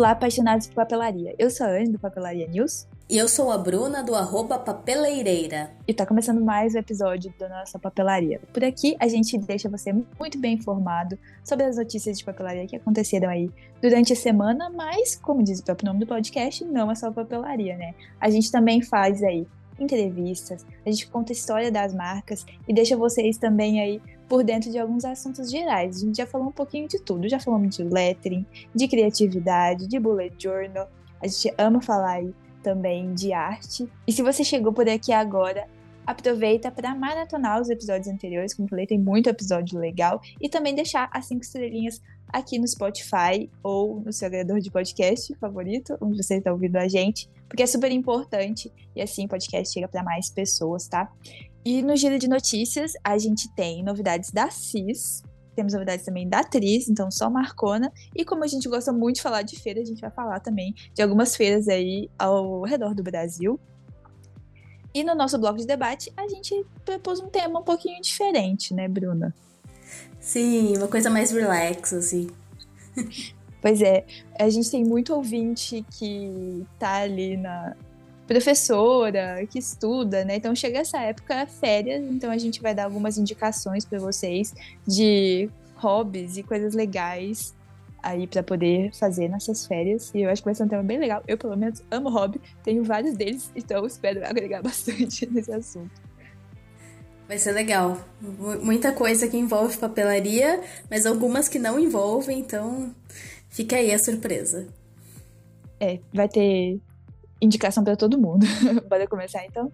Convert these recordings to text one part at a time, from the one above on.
Olá, apaixonados por papelaria. Eu sou a Anne do Papelaria News. E eu sou a Bruna do arroba Papeleireira. E tá começando mais um episódio da nossa papelaria. Por aqui a gente deixa você muito bem informado sobre as notícias de papelaria que aconteceram aí durante a semana, mas, como diz o próprio nome do podcast, não é só papelaria, né? A gente também faz aí entrevistas, a gente conta a história das marcas e deixa vocês também aí por dentro de alguns assuntos gerais. A gente já falou um pouquinho de tudo, já falamos de lettering, de criatividade, de bullet journal. A gente ama falar aí também de arte. E se você chegou por aqui agora, aproveita para maratonar os episódios anteriores, como falei, tem muito episódio legal, e também deixar as cinco estrelinhas aqui no Spotify ou no seu agregador de podcast favorito, onde você está ouvindo a gente, porque é super importante e assim o podcast chega para mais pessoas, tá? E no giro de notícias, a gente tem novidades da CIS, temos novidades também da atriz, então só Marcona. E como a gente gosta muito de falar de feira, a gente vai falar também de algumas feiras aí ao redor do Brasil. E no nosso bloco de debate, a gente propôs um tema um pouquinho diferente, né, Bruna? Sim, uma coisa mais relax, assim. Pois é, a gente tem muito ouvinte que tá ali na professora, que estuda, né? Então chega essa época férias, então a gente vai dar algumas indicações para vocês de hobbies e coisas legais aí para poder fazer nessas férias. E eu acho que vai ser um tema bem legal. Eu, pelo menos, amo hobby, tenho vários deles, então espero agregar bastante nesse assunto. Vai ser legal. Muita coisa que envolve papelaria, mas algumas que não envolvem, então fica aí a surpresa. É, vai ter indicação para todo mundo. Bora começar então?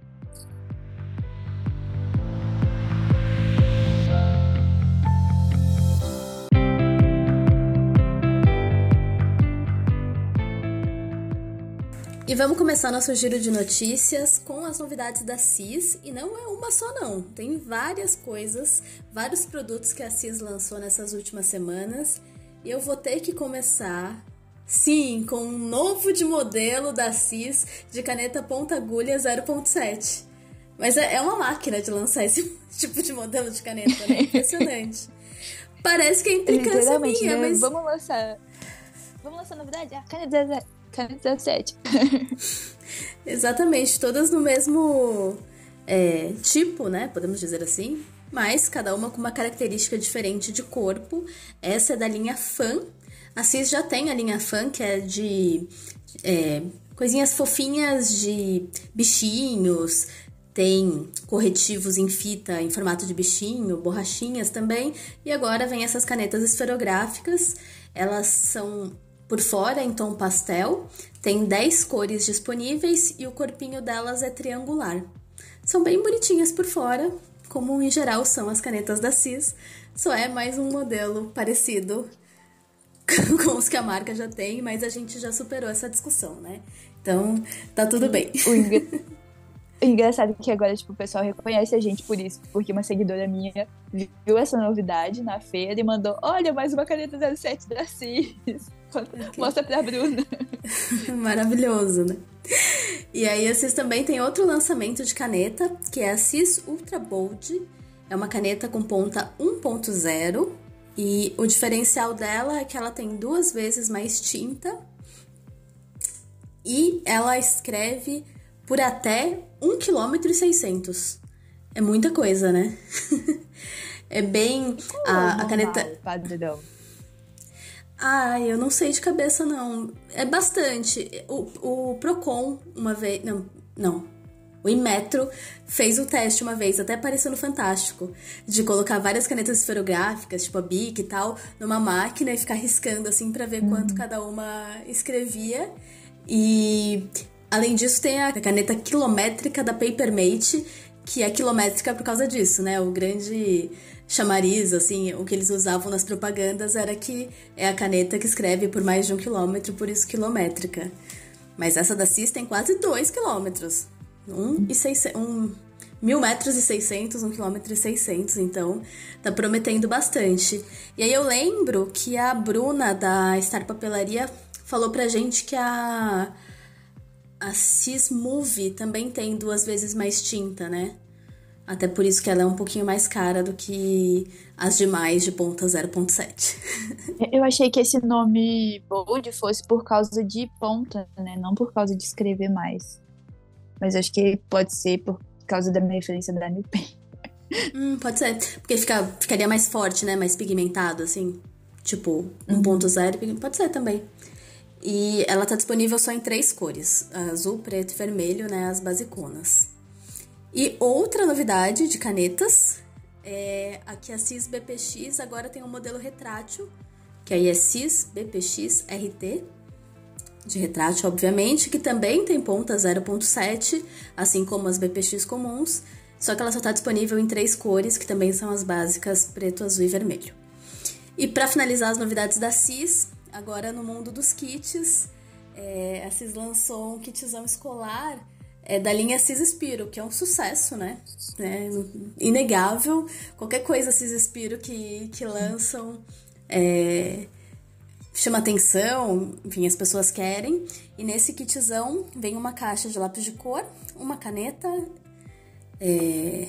E vamos começar nosso giro de notícias com as novidades da CIS. E não é uma só, não. Tem várias coisas, vários produtos que a CIS lançou nessas últimas semanas. E eu vou ter que começar, sim, com um novo de modelo da CIS de caneta ponta agulha 0.7. Mas é, é uma máquina de lançar esse tipo de modelo de caneta, né? Impressionante. Parece que é implicância minha, né? mas... Vamos lançar... Vamos lançar novidade? A caneta 17. Exatamente, todas no mesmo é, tipo, né? Podemos dizer assim. Mas cada uma com uma característica diferente de corpo. Essa é da linha Fan. A Cis já tem a linha Fan, que é de é, coisinhas fofinhas de bichinhos. Tem corretivos em fita em formato de bichinho, borrachinhas também. E agora vem essas canetas esferográficas. Elas são por fora, em tom pastel, tem 10 cores disponíveis e o corpinho delas é triangular. São bem bonitinhas por fora, como em geral são as canetas da CIS, só é mais um modelo parecido com os que a marca já tem, mas a gente já superou essa discussão, né? Então, tá tudo bem. O engraçado é que agora, tipo, o pessoal reconhece a gente por isso, porque uma seguidora minha viu essa novidade na feira e mandou: Olha, mais uma caneta 07 da CIS. Mostra pra Bruna. Maravilhoso, né? E aí, a CIS também tem outro lançamento de caneta, que é a CIS Ultra Bold. É uma caneta com ponta 1.0 e o diferencial dela é que ela tem duas vezes mais tinta e ela escreve por até 1 km e 600. É muita coisa, né? é bem a, a caneta padrão. Ah, eu não sei de cabeça não. É bastante. O, o Procon uma vez, não, não. O Inmetro fez o teste uma vez, até parecendo fantástico, de colocar várias canetas esferográficas, tipo a Bic e tal, numa máquina e ficar riscando assim para ver uhum. quanto cada uma escrevia. E além disso tem a caneta quilométrica da Papermate, que é quilométrica por causa disso, né? O grande chamariz, assim, o que eles usavam nas propagandas era que é a caneta que escreve por mais de um quilômetro, por isso quilométrica. Mas essa da CIS tem quase dois quilômetros. Um e seiscentos, um, mil metros e seiscentos, um quilômetro e seiscentos, então tá prometendo bastante. E aí eu lembro que a Bruna da Star Papelaria falou pra gente que a a Cis Movie também tem duas vezes mais tinta, né? Até por isso que ela é um pouquinho mais cara do que as demais de ponta 0.7. Eu achei que esse nome bold fosse por causa de ponta, né? Não por causa de escrever mais. Mas acho que pode ser por causa da minha referência da New. Hum, pode ser. Porque fica, ficaria mais forte, né? Mais pigmentado, assim. Tipo, 1.0. Uhum. Pode ser também. E ela tá disponível só em três cores: azul, preto e vermelho, né? As basiconas. E outra novidade de canetas é aqui a CIS BPX agora tem um modelo retrátil, que aí é CIS BPX RT, de retrátil, obviamente, que também tem ponta 0.7, assim como as BPX comuns, só que ela só está disponível em três cores, que também são as básicas preto, azul e vermelho. E para finalizar as novidades da CIS, agora no mundo dos kits, é, a CIS lançou um kitzão escolar é da linha Cispiro, que é um sucesso, né? É inegável. Qualquer coisa Cispiro que, que lançam é, chama atenção, enfim, as pessoas querem. E nesse kitzão vem uma caixa de lápis de cor, uma caneta. É,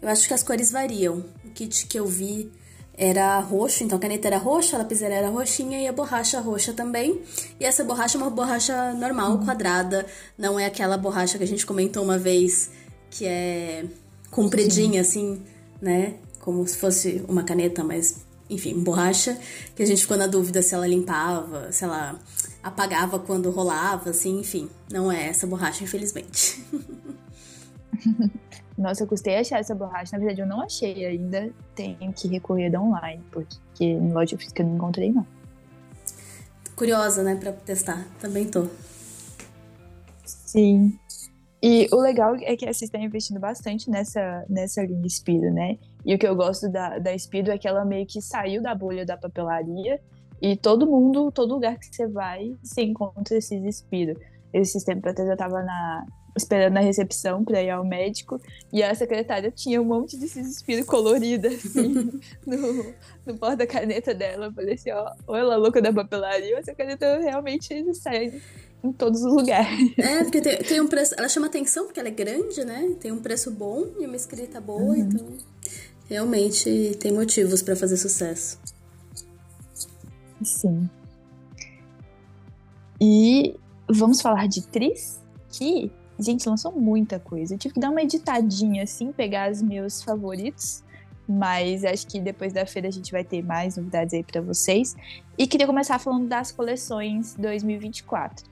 eu acho que as cores variam. O kit que eu vi era roxo, então a caneta era roxa, a lapiseira era roxinha e a borracha roxa também. E essa borracha é uma borracha normal, quadrada, não é aquela borracha que a gente comentou uma vez que é compridinha Sim. assim, né? Como se fosse uma caneta, mas enfim, borracha, que a gente ficou na dúvida se ela limpava, se ela apagava quando rolava, assim, enfim. Não é essa borracha, infelizmente. Nossa, eu custei achar essa borracha. Na verdade, eu não achei ainda. Tenho que recorrer da online, porque no loja física eu não encontrei, não. Curiosa, né, pra testar. Também tô. Sim. E o legal é que a Cis está investindo bastante nessa, nessa linha Speedo, né? E o que eu gosto da, da Speedo é que ela meio que saiu da bolha da papelaria e todo mundo, todo lugar que você vai, você encontra esses Speedo. Esses tempos atrás eu tava na, esperando na recepção para ir ao médico e a secretária tinha um monte de desespero colorido assim no, no porta-caneta dela. Eu falei assim, ó, ou ela é louca da papelaria, ou essa caneta realmente sai em todos os lugares. É, porque tem, tem, um preço. Ela chama atenção porque ela é grande, né? Tem um preço bom e uma escrita boa, uhum. então realmente tem motivos para fazer sucesso. Sim. E vamos falar de Tris, que Gente, lançou muita coisa. Eu tive que dar uma editadinha, assim, pegar os meus favoritos. Mas acho que depois da feira a gente vai ter mais novidades aí para vocês. E queria começar falando das coleções 2024.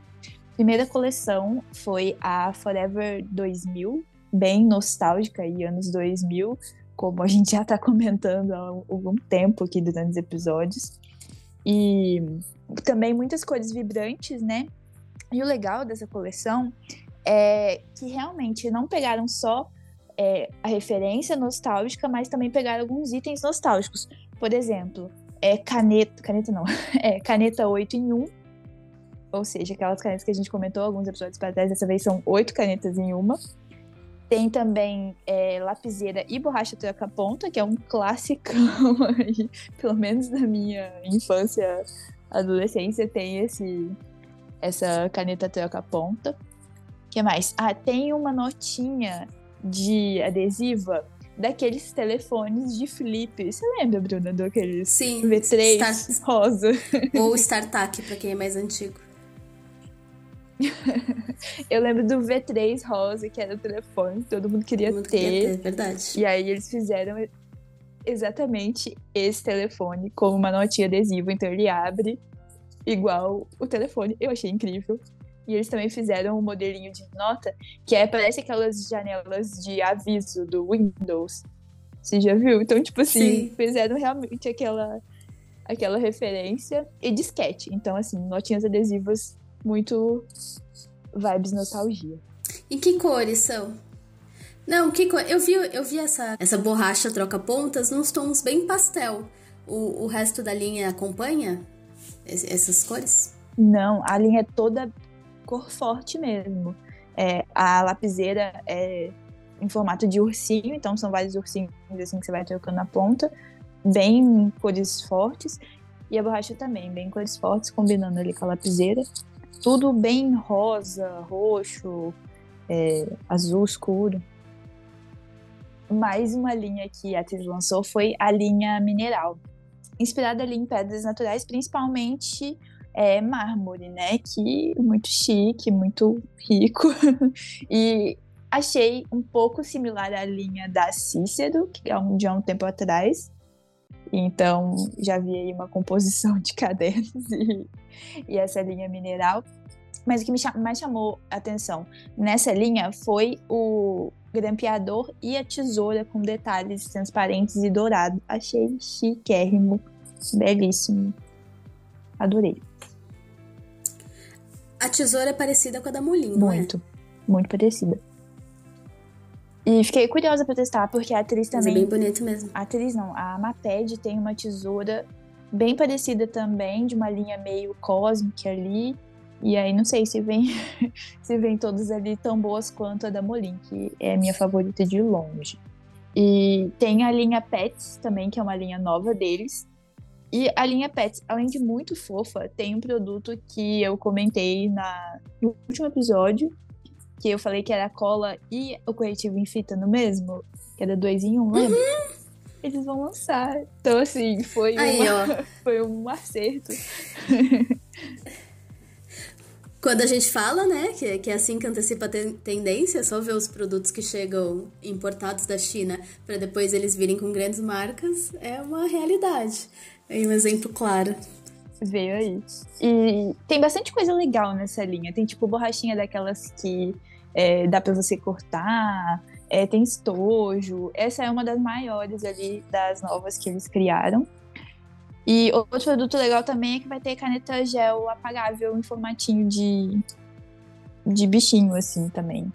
Primeira coleção foi a Forever 2000, bem nostálgica e anos 2000, como a gente já está comentando há algum tempo aqui durante os episódios. E também muitas cores vibrantes, né? E o legal dessa coleção é, que realmente não pegaram só é, a referência nostálgica, mas também pegaram alguns itens nostálgicos. Por exemplo, é caneta, caneta não, é caneta 8 em 1, ou seja, aquelas canetas que a gente comentou alguns episódios para trás, dessa vez são oito canetas em uma. Tem também é, lapiseira e borracha troca-ponta, que é um clássico aí, pelo menos na minha infância, adolescência, tem esse, essa caneta troca-ponta que mais? Ah, tem uma notinha de adesiva daqueles telefones de flip. Você lembra, Bruna, daqueles Sim, V3 Star... rosa? Ou StarTAC, pra quem é mais antigo. Eu lembro do V3 rosa, que era o telefone que todo mundo queria todo mundo ter. Queria ter. Verdade. E aí eles fizeram exatamente esse telefone com uma notinha adesiva, então ele abre igual o telefone. Eu achei incrível. E eles também fizeram um modelinho de nota que é, parece aquelas janelas de aviso do Windows. Você já viu? Então, tipo assim, Sim. fizeram realmente aquela, aquela referência e disquete. Então, assim, notinhas adesivas muito vibes nostalgia. E que cores são? Não, que cor? Eu vi, eu vi essa, essa borracha troca-pontas nos tons bem pastel. O, o resto da linha acompanha essas cores? Não, a linha é toda cor forte mesmo. É, a lapiseira é em formato de ursinho, então são vários ursinhos assim que você vai trocando na ponta, bem cores fortes. E a borracha também, bem cores fortes, combinando ali com a lapiseira. Tudo bem rosa, roxo, é, azul escuro. mais uma linha que a atriz lançou foi a linha mineral, inspirada ali em pedras naturais, principalmente é, mármore, né? Que muito chique, muito rico. e achei um pouco similar à linha da Cícero, que é um, de há um tempo atrás. Então, já vi aí uma composição de cadernos e, e essa linha mineral. Mas o que me mais chamou a atenção nessa linha foi o grampeador e a tesoura com detalhes transparentes e dourados. Achei chiquérrimo, belíssimo. Adorei. A tesoura é parecida com a da Molin, Muito, é? muito parecida. E fiquei curiosa pra testar, porque a atriz também. Mas é bem bonito mesmo. A atriz não, a Maped tem uma tesoura bem parecida também, de uma linha meio cósmica ali. E aí não sei se vem se vem todas ali tão boas quanto a da Molin, que é a minha favorita de longe. E tem a linha Pets também, que é uma linha nova deles. E a linha Pets, além de muito fofa, tem um produto que eu comentei na, no último episódio, que eu falei que era a cola e o corretivo em fita no mesmo, que era dois em um, lembra? Uhum. Eles vão lançar. Então, assim, foi, Aí, uma, foi um acerto. Quando a gente fala, né, que, que é assim que antecipa a tendência, é só ver os produtos que chegam importados da China para depois eles virem com grandes marcas, é uma realidade. É um exemplo claro. Veio aí. E tem bastante coisa legal nessa linha. Tem tipo borrachinha daquelas que é, dá para você cortar, é, tem estojo. Essa é uma das maiores ali das novas que eles criaram. E outro produto legal também é que vai ter caneta gel apagável em formatinho de, de bichinho, assim, também.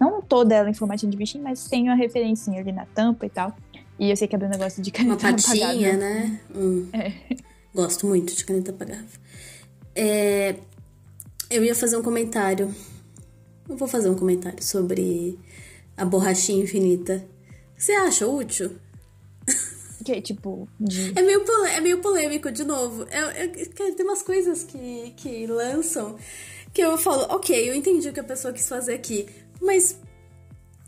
Não toda ela em formatinho de bichinho, mas tem uma referência ali na tampa e tal. E eu sei que é um negócio de caneta uma patinha, apagável. né? Hum. É. Gosto muito de caneta apagável. É, eu ia fazer um comentário. Eu vou fazer um comentário sobre a borrachinha infinita. Você acha útil? Que é tipo. De... É, meio é meio polêmico, de novo. É, é, tem umas coisas que, que lançam que eu falo, ok, eu entendi o que a pessoa quis fazer aqui, mas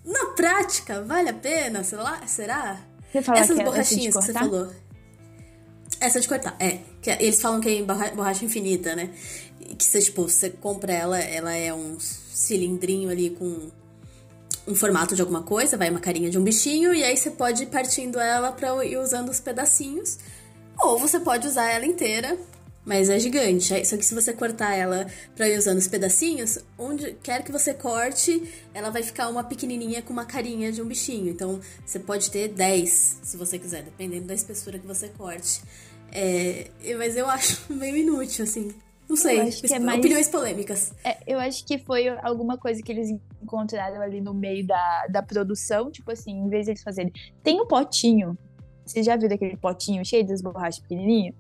na prática, vale a pena? Sei lá, será? Você fala Essas que é borrachinhas que você falou. Essa de cortar, é. Que eles falam que é borracha infinita, né? Que você, tipo, você compra ela, ela é um cilindrinho ali com um formato de alguma coisa, vai uma carinha de um bichinho, e aí você pode ir partindo ela pra ir usando os pedacinhos. Ou você pode usar ela inteira, mas é gigante. Só que se você cortar ela pra ir usando os pedacinhos, onde quer que você corte, ela vai ficar uma pequenininha com uma carinha de um bichinho. Então você pode ter 10, se você quiser, dependendo da espessura que você corte. É, mas eu acho meio inútil, assim. Não sei, é mais... opiniões polêmicas. É, eu acho que foi alguma coisa que eles encontraram ali no meio da, da produção, tipo assim, em vez de eles fazerem. Tem um potinho. Você já viu aquele potinho cheio das borrachas pequenininhas?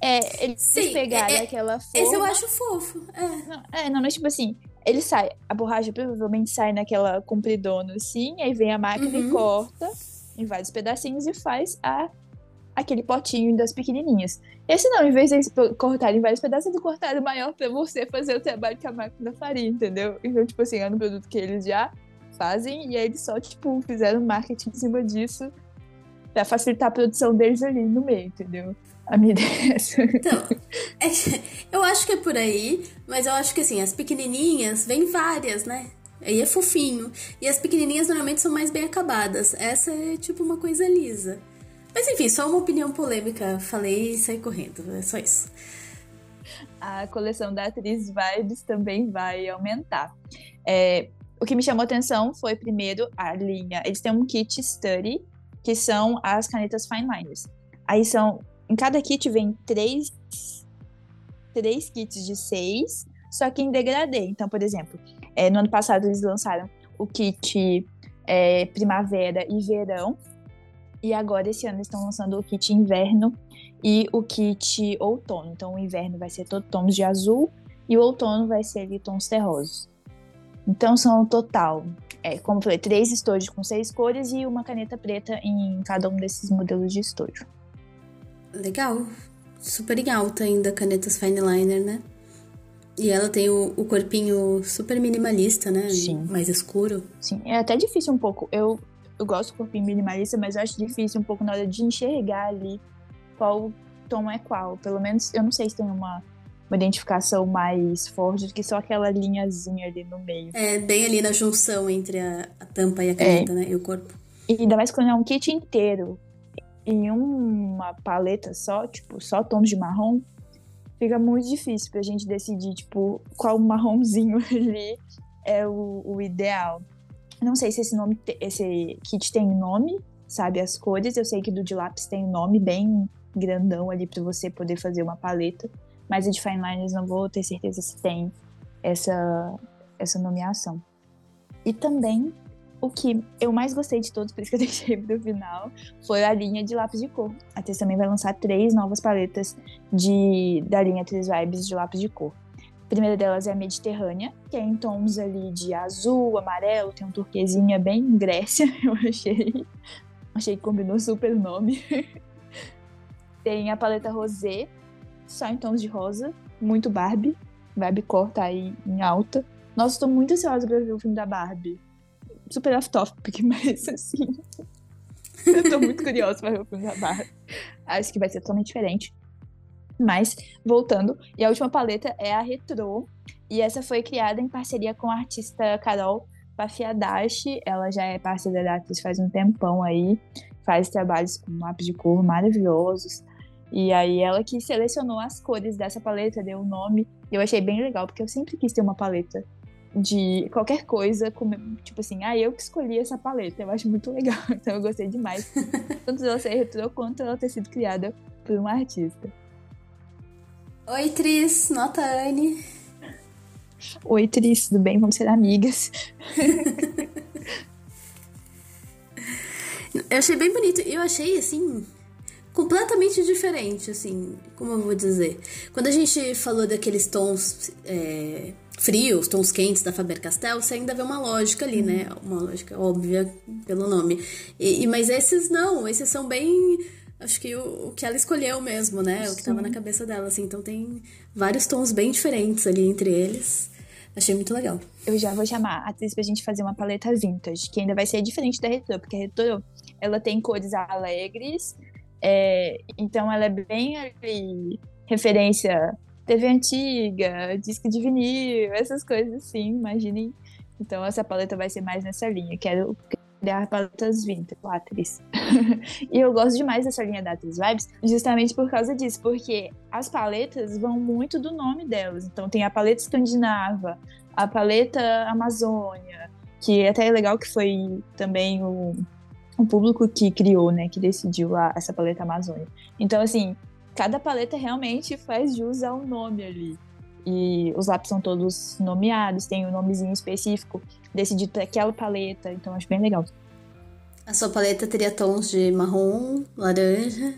É, eles Sim, pegaram é, é, aquela forma. Esse eu acho fofo. É. Não, é, não, mas tipo assim, ele sai, a borracha provavelmente sai naquela compridona assim, aí vem a máquina uhum. e corta em vários pedacinhos e faz a aquele potinho das pequenininhas. Esse não, em vez de eles cortarem vários pedaços, eles cortaram maior pra você fazer o trabalho que a máquina faria, entendeu? Então, tipo assim, é um produto que eles já fazem e aí eles só, tipo, fizeram marketing em cima disso pra facilitar a produção deles ali no meio, entendeu? A minha ideia é essa. Então, é, eu acho que é por aí, mas eu acho que assim, as pequenininhas, vem várias, né? Aí é fofinho. E as pequenininhas normalmente são mais bem acabadas. Essa é tipo uma coisa lisa. Mas enfim, só uma opinião polêmica. Falei e saí correndo. É só isso. A coleção da atriz Vibes também vai aumentar. É, o que me chamou atenção foi, primeiro, a linha. Eles têm um kit study, que são as canetas fine liners. Aí são. Em cada kit vem três, três kits de seis, só que em degradê. Então, por exemplo, é, no ano passado eles lançaram o kit é, primavera e verão, e agora, esse ano, estão lançando o kit inverno e o kit outono. Então, o inverno vai ser todo tons de azul e o outono vai ser ali tons terrosos. Então, são total, é, como eu falei, três estojos com seis cores e uma caneta preta em cada um desses modelos de estojo. Legal. Super em alta ainda, canetas fine liner, né? E ela tem o, o corpinho super minimalista, né? Sim. Mais escuro. Sim, é até difícil um pouco. Eu eu gosto do corpinho minimalista, mas eu acho difícil um pouco na hora de enxergar ali qual tom é qual. Pelo menos, eu não sei se tem uma, uma identificação mais forte do que só aquela linhazinha ali no meio. É, bem ali na junção entre a, a tampa e a caneta, é. né? E o corpo. E ainda mais quando é um kit inteiro em uma paleta só, tipo, só tons de marrom, fica muito difícil pra gente decidir, tipo, qual marronzinho ali é o, o ideal. Não sei se esse nome, esse kit tem nome, sabe as cores. Eu sei que do de lápis tem um nome bem grandão ali para você poder fazer uma paleta, mas o de fine liners não vou ter certeza se tem essa essa nomeação. E também o que eu mais gostei de todos, por isso que eu deixei pro final, foi a linha de lápis de cor. A Tess também vai lançar três novas paletas de, da linha Três Vibes de lápis de cor. Primeira delas é a Mediterrânea, que é em tons ali de azul, amarelo, tem um turquesinha bem Grécia, eu achei. Achei que combinou super o nome. tem a paleta Rosé, só em tons de rosa, muito Barbie. Barbie cor tá aí em alta. Nossa, estou muito ansiosa pra ver o filme da Barbie super off-topic, mas assim. eu tô muito curiosa pra ver o filme da Barbie. Acho que vai ser totalmente diferente. Mas, voltando, e a última paleta é a Retro. E essa foi criada em parceria com a artista Carol Pafiadashi. Ela já é parceira da atriz faz um tempão aí. Faz trabalhos com lápis de cor maravilhosos. E aí ela que selecionou as cores dessa paleta, deu o nome. Eu achei bem legal, porque eu sempre quis ter uma paleta de qualquer coisa, como, tipo assim, ah, eu que escolhi essa paleta, eu acho muito legal, então eu gostei demais, tanto dela ser retrô quanto ela ter sido criada por uma artista. Oi, Tris, nota Anne. Oi, Tris, tudo bem? Vamos ser amigas. eu achei bem bonito, eu achei, assim, completamente diferente, assim, como eu vou dizer. Quando a gente falou daqueles tons... É frios, tons quentes da Faber-Castell, você ainda vê uma lógica ali, né? Uma lógica óbvia pelo nome. E, mas esses não, esses são bem... Acho que o, o que ela escolheu mesmo, né? Sim. O que tava na cabeça dela, assim. Então tem vários tons bem diferentes ali entre eles. Achei muito legal. Eu já vou chamar a atriz pra gente fazer uma paleta vintage, que ainda vai ser diferente da Retro, porque a Retro, ela tem cores alegres, é, então ela é bem ali, referência TV antiga, disco de vinil, essas coisas assim, imaginem. Então essa paleta vai ser mais nessa linha. Criar paletas vintage, atriz. e eu gosto demais dessa linha da Atriz Vibes, justamente por causa disso, porque as paletas vão muito do nome delas. Então tem a paleta escandinava, a paleta Amazônia, que até é legal que foi também o, o público que criou, né, que decidiu lá essa paleta Amazônia. Então, assim, cada paleta realmente faz jus ao nome ali. E os lápis são todos nomeados, tem um nomezinho específico decidido para aquela paleta, então acho bem legal. A sua paleta teria tons de marrom, laranja.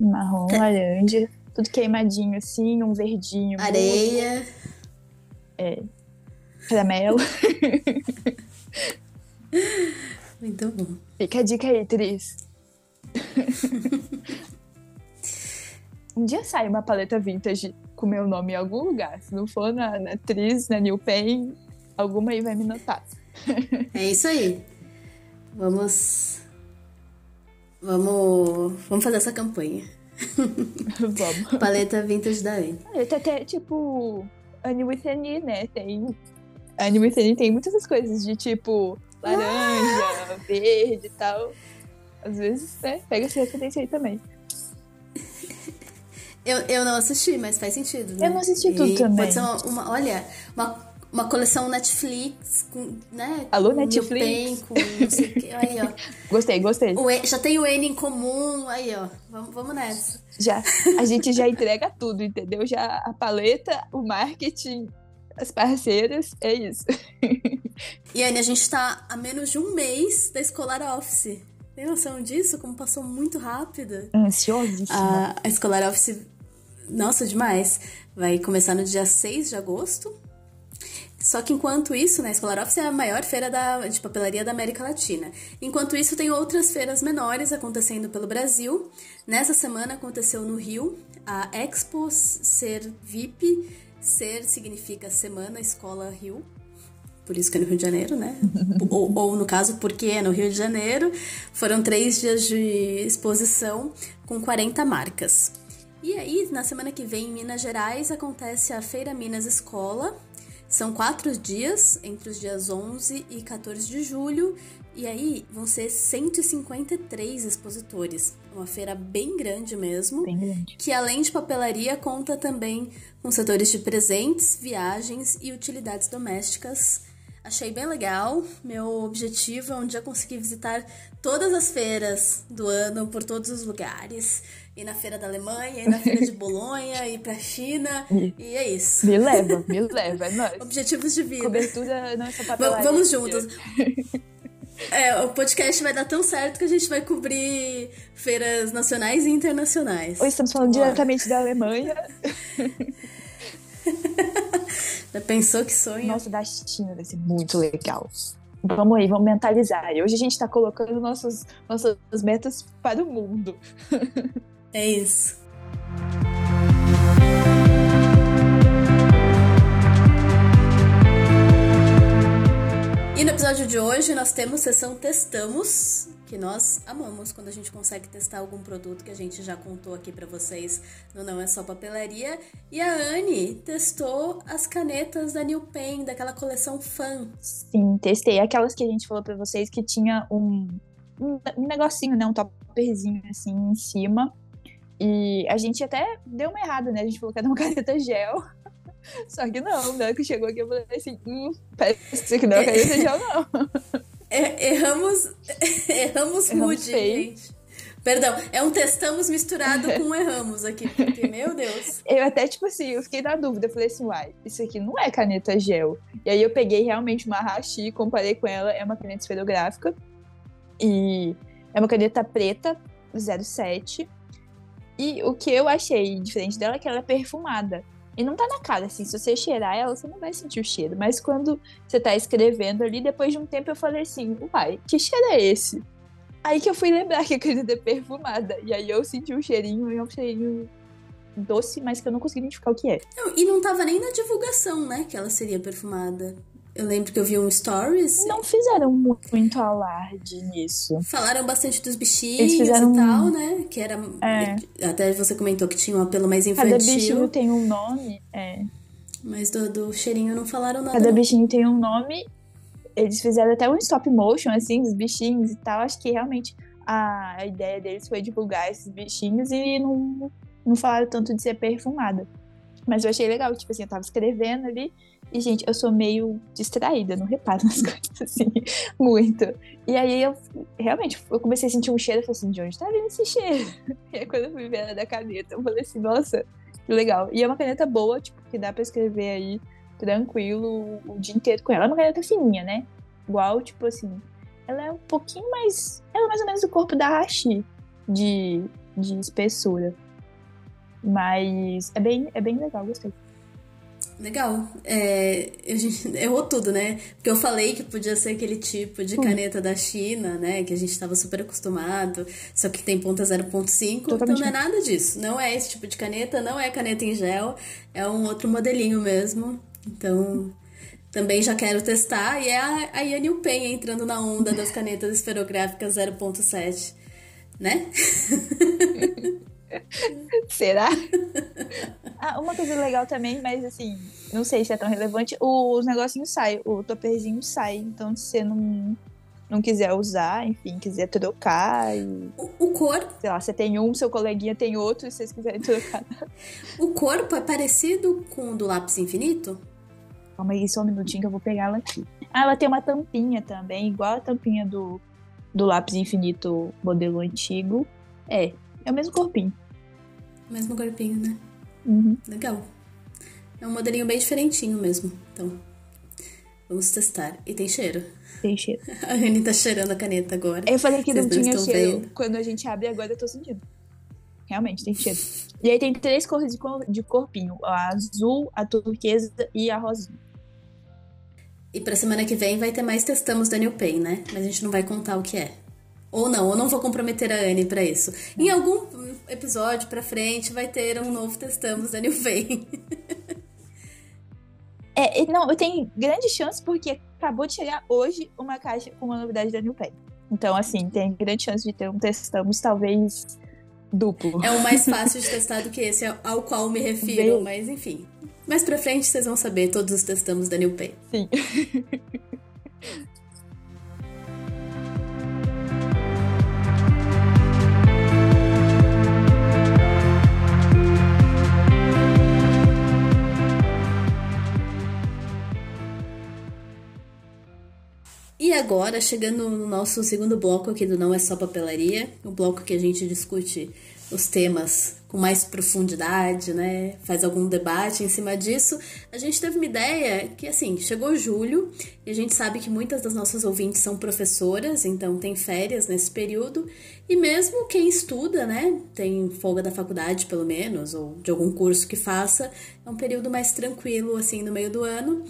Marrom, é. laranja, tudo queimadinho assim, um verdinho. Areia. É. Caramelo. Muito bom. Fica a dica aí, Tris. Um dia sai uma paleta vintage com meu nome em algum lugar. Se não for na, na atriz, na New Pen, alguma aí vai me notar. É isso aí. Vamos. Vamos. Vamos fazer essa campanha. Vamos. Paleta vintage da Anne. Paleta até tipo. Anne with Annie, né? Tem. Anne with Annie tem muitas essas coisas de tipo laranja, ah! verde e tal. Às vezes, né? Pega essa referência aí também. Eu, eu não assisti, mas faz sentido, né? Eu não assisti tudo também. Pode ser uma, uma, olha, uma, uma coleção Netflix, com, né? Alô, Netflix? com não sei o. Aí, ó. Gostei, gostei. E, já tem o N em comum, aí, ó. Vamos, vamos nessa. Já, a gente já entrega tudo, entendeu? Já a paleta, o marketing, as parceiras, é isso. E Anne, a gente tá a menos de um mês da Escolar Office. Tem noção disso? Como passou muito rápido? Ansiosíssima. A, a Escolar Office, nossa, demais. Vai começar no dia 6 de agosto. Só que enquanto isso, né, a Escolar Office é a maior feira da, de papelaria da América Latina. Enquanto isso, tem outras feiras menores acontecendo pelo Brasil. Nessa semana aconteceu no Rio a Expo Ser VIP. Ser significa Semana Escola Rio. por isso que é no Rio de Janeiro, né? ou, ou, no caso, porque é no Rio de Janeiro. Foram três dias de exposição com 40 marcas. E aí, na semana que vem, em Minas Gerais, acontece a Feira Minas Escola. São quatro dias, entre os dias 11 e 14 de julho, e aí vão ser 153 expositores. Uma feira bem grande mesmo. Bem grande. Que além de papelaria, conta também com setores de presentes, viagens e utilidades domésticas. Achei bem legal. Meu objetivo é um dia conseguir visitar todas as feiras do ano por todos os lugares. Ir na feira da Alemanha, ir na feira de Bolonha, ir pra China. E é isso. Me leva, me leva, é nóis. Objetivos de vida. Cobertura não é só papelaria. Vamos juntos. É, o podcast vai dar tão certo que a gente vai cobrir feiras nacionais e internacionais. Hoje estamos falando diretamente da Alemanha. Já pensou que sonho? Nossa, da China vai ser muito legal. Vamos aí, vamos mentalizar. E hoje a gente está colocando nossos, nossas metas para o mundo. É isso. E no episódio de hoje nós temos sessão Testamos, que nós amamos quando a gente consegue testar algum produto que a gente já contou aqui para vocês no Não É Só Papelaria. E a Anne testou as canetas da New Pen, daquela coleção Fan. Sim, testei. Aquelas que a gente falou para vocês que tinha um, um negocinho, né? Um topperzinho assim em cima. E a gente até deu uma errada, né? A gente falou que era uma caneta gel. Só que não, né? Que chegou aqui eu falei assim, hum, parece que não é caneta gel, não. É, erramos, erramos rude, gente. Perdão, é um testamos misturado com erramos aqui, porque, meu Deus. Eu até, tipo assim, eu fiquei na dúvida, eu falei assim, uai, isso aqui não é caneta gel. E aí eu peguei realmente uma Hashi, comparei com ela, é uma caneta esferográfica. E é uma caneta preta, 07. E o que eu achei diferente dela é que ela é perfumada. E não tá na cara, assim, se você cheirar ela, você não vai sentir o cheiro. Mas quando você tá escrevendo ali, depois de um tempo eu falei assim, uai, que cheiro é esse? Aí que eu fui lembrar que a caneta é perfumada. E aí eu senti um cheirinho, e é um cheirinho doce, mas que eu não consegui identificar o que é. Não, e não tava nem na divulgação, né, que ela seria perfumada. Eu lembro que eu vi um stories. Não fizeram muito alarde nisso. Falaram bastante dos bichinhos fizeram... e tal, né? Que era. É. Até você comentou que tinha um apelo mais infantil. Cada bichinho tem um nome, é. Mas do, do cheirinho não falaram nada. Cada não. bichinho tem um nome. Eles fizeram até um stop motion, assim, dos bichinhos e tal. Acho que realmente a, a ideia deles foi divulgar esses bichinhos e não, não falaram tanto de ser perfumada. Mas eu achei legal, tipo assim, eu tava escrevendo ali e, gente, eu sou meio distraída, não reparo nas coisas assim, muito. E aí eu realmente eu comecei a sentir um cheiro, eu falei assim, de onde tá vindo esse cheiro? E aí quando eu fui ver ela da caneta, eu falei assim, nossa, que legal. E é uma caneta boa, tipo, que dá pra escrever aí tranquilo o dia inteiro com ela. É uma caneta fininha, né? Igual, tipo assim, ela é um pouquinho mais. Ela é mais ou menos o corpo da Hashi de, de espessura. Mas é bem, é bem legal, gostei. Legal. É, eu, errou tudo, né? Porque eu falei que podia ser aquele tipo de hum. caneta da China, né? Que a gente estava super acostumado, só que tem ponta 0.5. Então não é nada disso. Não é esse tipo de caneta, não é caneta em gel, é um outro modelinho mesmo. Então, também já quero testar. E é a, a Yanil Pen entrando na onda das canetas esferográficas 0.7, né? Será? Ah, uma coisa legal também, mas assim, não sei se é tão relevante, os negocinhos saem, o topperzinho sai, então se você não, não quiser usar, enfim, quiser trocar e... O, o corpo... Sei lá, você tem um, seu coleguinha tem outro, e vocês quiserem trocar. o corpo é parecido com o do lápis infinito? Calma aí, só um minutinho que eu vou pegar ela aqui. Ah, ela tem uma tampinha também, igual a tampinha do, do lápis infinito modelo antigo. É, é o mesmo corpinho. Mesmo corpinho, né? Uhum. Legal. É um modelinho bem diferentinho mesmo. Então, vamos testar. E tem cheiro. Tem cheiro. A Rani tá cheirando a caneta agora. Eu falei que Vocês não tinha cheiro. Vendo. Quando a gente abre agora, eu tô sentindo. Realmente, tem cheiro. E aí tem três cores de corpinho. A azul, a turquesa e a rosinha. E pra semana que vem vai ter mais testamos da New Pen, né? Mas a gente não vai contar o que é. Ou não, ou não vou comprometer a Anne para isso. Em algum episódio pra frente vai ter um novo Testamos da New é, não, eu tenho grande chance porque acabou de chegar hoje uma caixa com uma novidade da New. Então, assim, tem grande chance de ter um testamos, talvez duplo. É o mais fácil de testar do que esse ao qual me refiro, Bem... mas enfim. Mais pra frente vocês vão saber todos os testamos da New Pen. Sim. E agora, chegando no nosso segundo bloco aqui do Não é Só Papelaria, o bloco que a gente discute os temas com mais profundidade, né? Faz algum debate em cima disso. A gente teve uma ideia que, assim, chegou julho e a gente sabe que muitas das nossas ouvintes são professoras, então tem férias nesse período. E mesmo quem estuda, né? Tem folga da faculdade, pelo menos, ou de algum curso que faça, é um período mais tranquilo, assim, no meio do ano.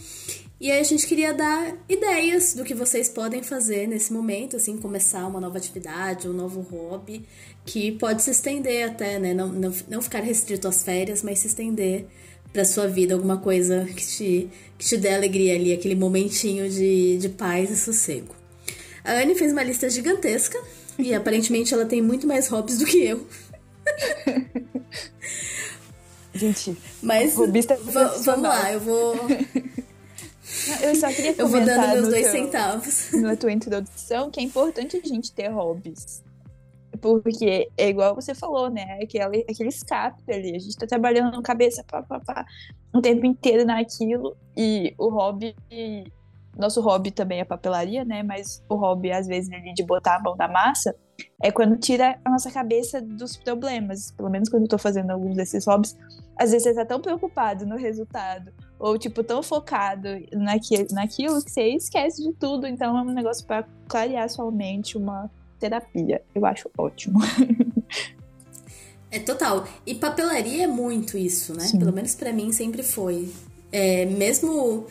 E aí a gente queria dar ideias do que vocês podem fazer nesse momento, assim, começar uma nova atividade, um novo hobby, que pode se estender até, né? Não, não, não ficar restrito às férias, mas se estender para sua vida, alguma coisa que te, que te dê alegria ali, aquele momentinho de, de paz e sossego. A Anne fez uma lista gigantesca e aparentemente ela tem muito mais hobbies do que eu. Gente, mas vamos lá, eu vou eu só queria comentar Eu vou dando meus dois teu, centavos. Na tua introdução, que é importante a gente ter hobbies. Porque é igual você falou, né? Aquele, aquele escape ali. A gente tá trabalhando na cabeça pá, pá, pá, o tempo inteiro naquilo. E o hobby. Nosso hobby também é papelaria, né? Mas o hobby, às vezes, ali de botar a mão na massa, é quando tira a nossa cabeça dos problemas. Pelo menos quando eu tô fazendo alguns desses hobbies, às vezes você tá tão preocupado no resultado, ou tipo, tão focado naquilo, naquilo que você esquece de tudo. Então é um negócio para clarear sua mente, uma terapia. Eu acho ótimo. É total. E papelaria é muito isso, né? Sim. Pelo menos para mim sempre foi. É, mesmo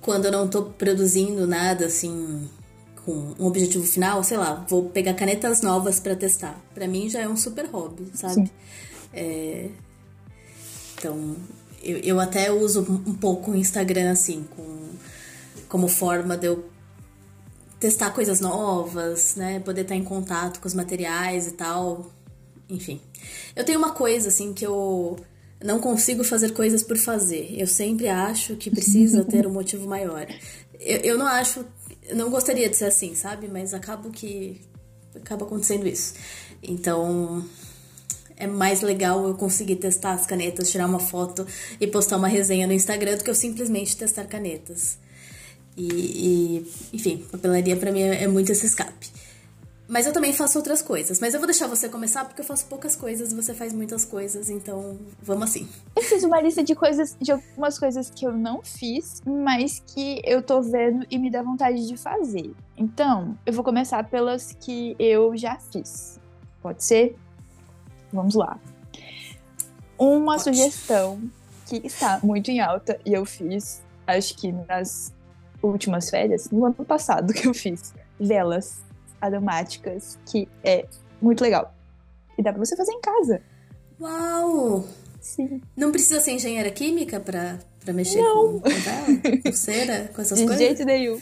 quando eu não tô produzindo nada assim com um objetivo final, sei lá, vou pegar canetas novas para testar. Para mim já é um super hobby, sabe? É... Então, eu, eu até uso um pouco o Instagram assim, com, como forma de eu testar coisas novas, né? Poder estar em contato com os materiais e tal. Enfim. Eu tenho uma coisa assim que eu não consigo fazer coisas por fazer. Eu sempre acho que precisa ter um motivo maior. Eu, eu não acho não gostaria de ser assim, sabe? Mas acabo que acaba acontecendo isso. Então, é mais legal eu conseguir testar as canetas, tirar uma foto e postar uma resenha no Instagram do que eu simplesmente testar canetas. E, e enfim, papelaria para mim é muito esse escape. Mas eu também faço outras coisas. Mas eu vou deixar você começar porque eu faço poucas coisas e você faz muitas coisas, então vamos assim. Eu fiz uma lista de coisas, de algumas coisas que eu não fiz, mas que eu tô vendo e me dá vontade de fazer. Então, eu vou começar pelas que eu já fiz. Pode ser? Vamos lá. Uma Pode. sugestão que está muito em alta e eu fiz, acho que nas últimas férias, no ano passado que eu fiz, velas aromáticas, que é muito legal. E dá pra você fazer em casa. Uau! Sim. Não precisa ser engenheira química pra, pra mexer Não. com vela, com cera, com essas De coisas? De jeito nenhum.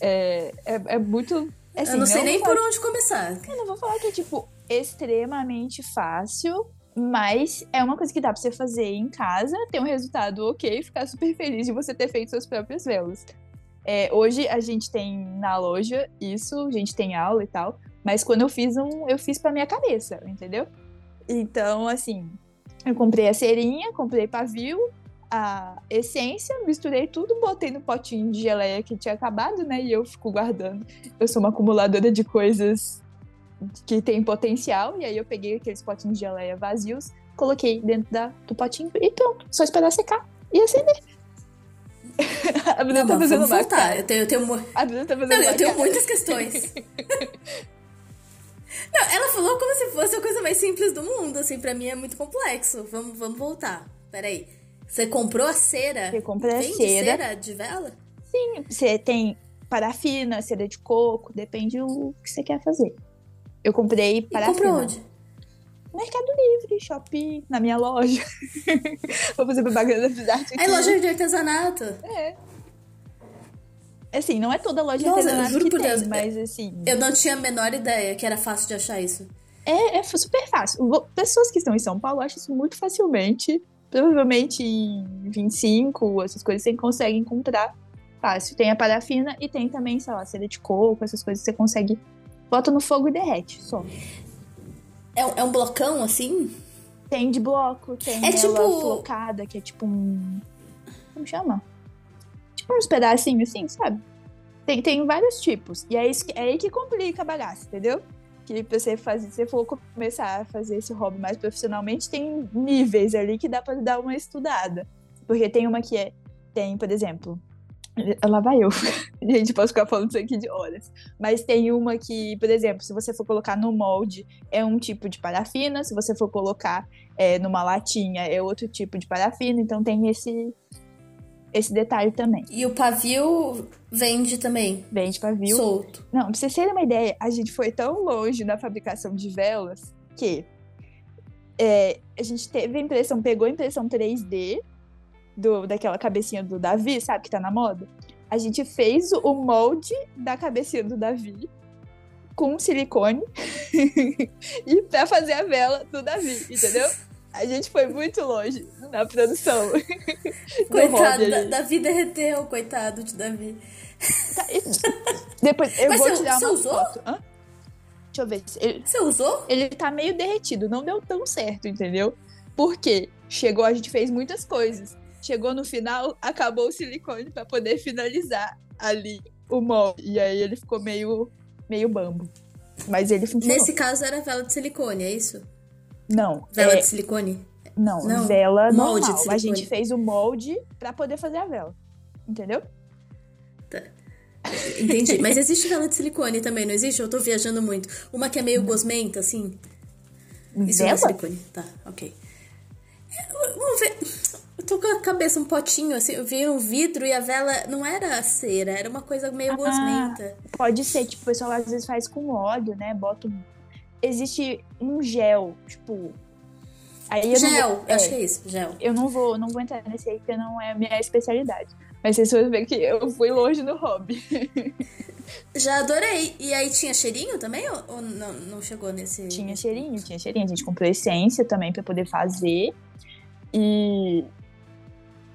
É, é, é muito... Assim, eu não sei nem por onde começar. Eu não vou falar que é, tipo, extremamente fácil, mas é uma coisa que dá pra você fazer em casa, ter um resultado ok, ficar super feliz de você ter feito suas próprias velas. É, hoje a gente tem na loja isso, a gente tem aula e tal, mas quando eu fiz um, eu fiz pra minha cabeça, entendeu? Então, assim, eu comprei a cerinha, comprei pavio, a essência, misturei tudo, botei no potinho de geleia que tinha acabado, né? E eu fico guardando. Eu sou uma acumuladora de coisas que tem potencial, e aí eu peguei aqueles potinhos de geleia vazios, coloquei dentro da, do potinho e pronto, só esperar secar e acender. a Bruna tá fazendo uma voltar. Eu tenho, eu tenho, a Bruna tá fazendo não, eu tenho muitas questões. não, ela falou como se fosse a coisa mais simples do mundo, assim, pra mim é muito complexo. Vamos, vamos voltar. Peraí. Você comprou a cera? Você comprou a cera. cera de vela? Sim, você tem parafina, cera de coco, depende do que você quer fazer. Eu comprei. E comprou onde? Mercado Livre, Shopping, na minha loja. Vou fazer propaganda da cidade aqui. É loja de artesanato? É. Assim, não é toda loja Nossa, eu artesanato juro que por tem, Deus, mas assim... Eu não tinha a menor ideia que era fácil de achar isso. É, é super fácil. Pessoas que estão em São Paulo acham isso muito facilmente. Provavelmente em 25, essas coisas você consegue encontrar fácil. Tem a parafina e tem também, sei lá, cera de coco, essas coisas que você consegue. Bota no fogo e derrete, só. É, um- é um blocão assim? Tem de bloco, tem É tipo- flocada, que é tipo um. Como chama? Tipo uns pedacinhos assim, sabe? Tem, tem vários tipos. E é, isso que, é aí que complica a bagaça, entendeu? Que pra você fazer, se você for começar a fazer esse hobby mais profissionalmente, tem níveis ali que dá pra dar uma estudada. Porque tem uma que é. Tem, por exemplo. Lá vai eu. Gente, posso ficar falando isso aqui de horas. Mas tem uma que, por exemplo, se você for colocar no molde, é um tipo de parafina. Se você for colocar é, numa latinha, é outro tipo de parafina. Então tem esse, esse detalhe também. E o pavio vende também. Vende pavio. Solto. Não, pra vocês terem uma ideia, a gente foi tão longe na fabricação de velas que é, a gente teve a impressão, pegou a impressão 3D do, daquela cabecinha do Davi, sabe, que tá na moda? A gente fez o molde da cabecinha do Davi com silicone e pra fazer a vela do Davi, entendeu? A gente foi muito longe na produção. do Coitado, da. Davi derreteu, coitado de Davi. Tá, e- Depois eu Mas vou você- tirar você uma usou? foto. Hã? Deixa eu ver. Ele, Você usou? ele tá meio derretido, não deu tão certo, entendeu? Porque chegou, a gente fez muitas coisas. Chegou no final, acabou o silicone pra poder finalizar ali o molde. E aí ele ficou meio, meio bambo. Mas ele funcionou. Nesse caso era vela de silicone, é isso? Não, Vela é, de silicone? não, não, vela molde de normal. A silicone. gente fez o molde pra poder fazer a vela. Entendeu? Entendi. Mas existe vela de silicone também, não existe? Eu tô viajando muito. Uma que é meio gosmenta, assim. Isso é vela? silicone. Tá, ok. É, Vamos ver. Eu tô com a cabeça um potinho, assim. Eu vi um vidro e a vela não era cera, era uma coisa meio Ah, gosmenta. Pode ser, tipo, o pessoal às vezes faz com óleo, né? Bota um... Existe um gel, tipo... Aí eu Gel, vou- eu acho é, que é isso, gel. eu não vou, não vou entrar nesse aí, porque não é a minha especialidade. Mas vocês vão ver que eu fui longe no hobby. Já adorei. E aí tinha cheirinho também? Ou, ou não, não chegou nesse. tinha cheirinho, tinha cheirinho. A gente comprou essência também pra poder fazer. E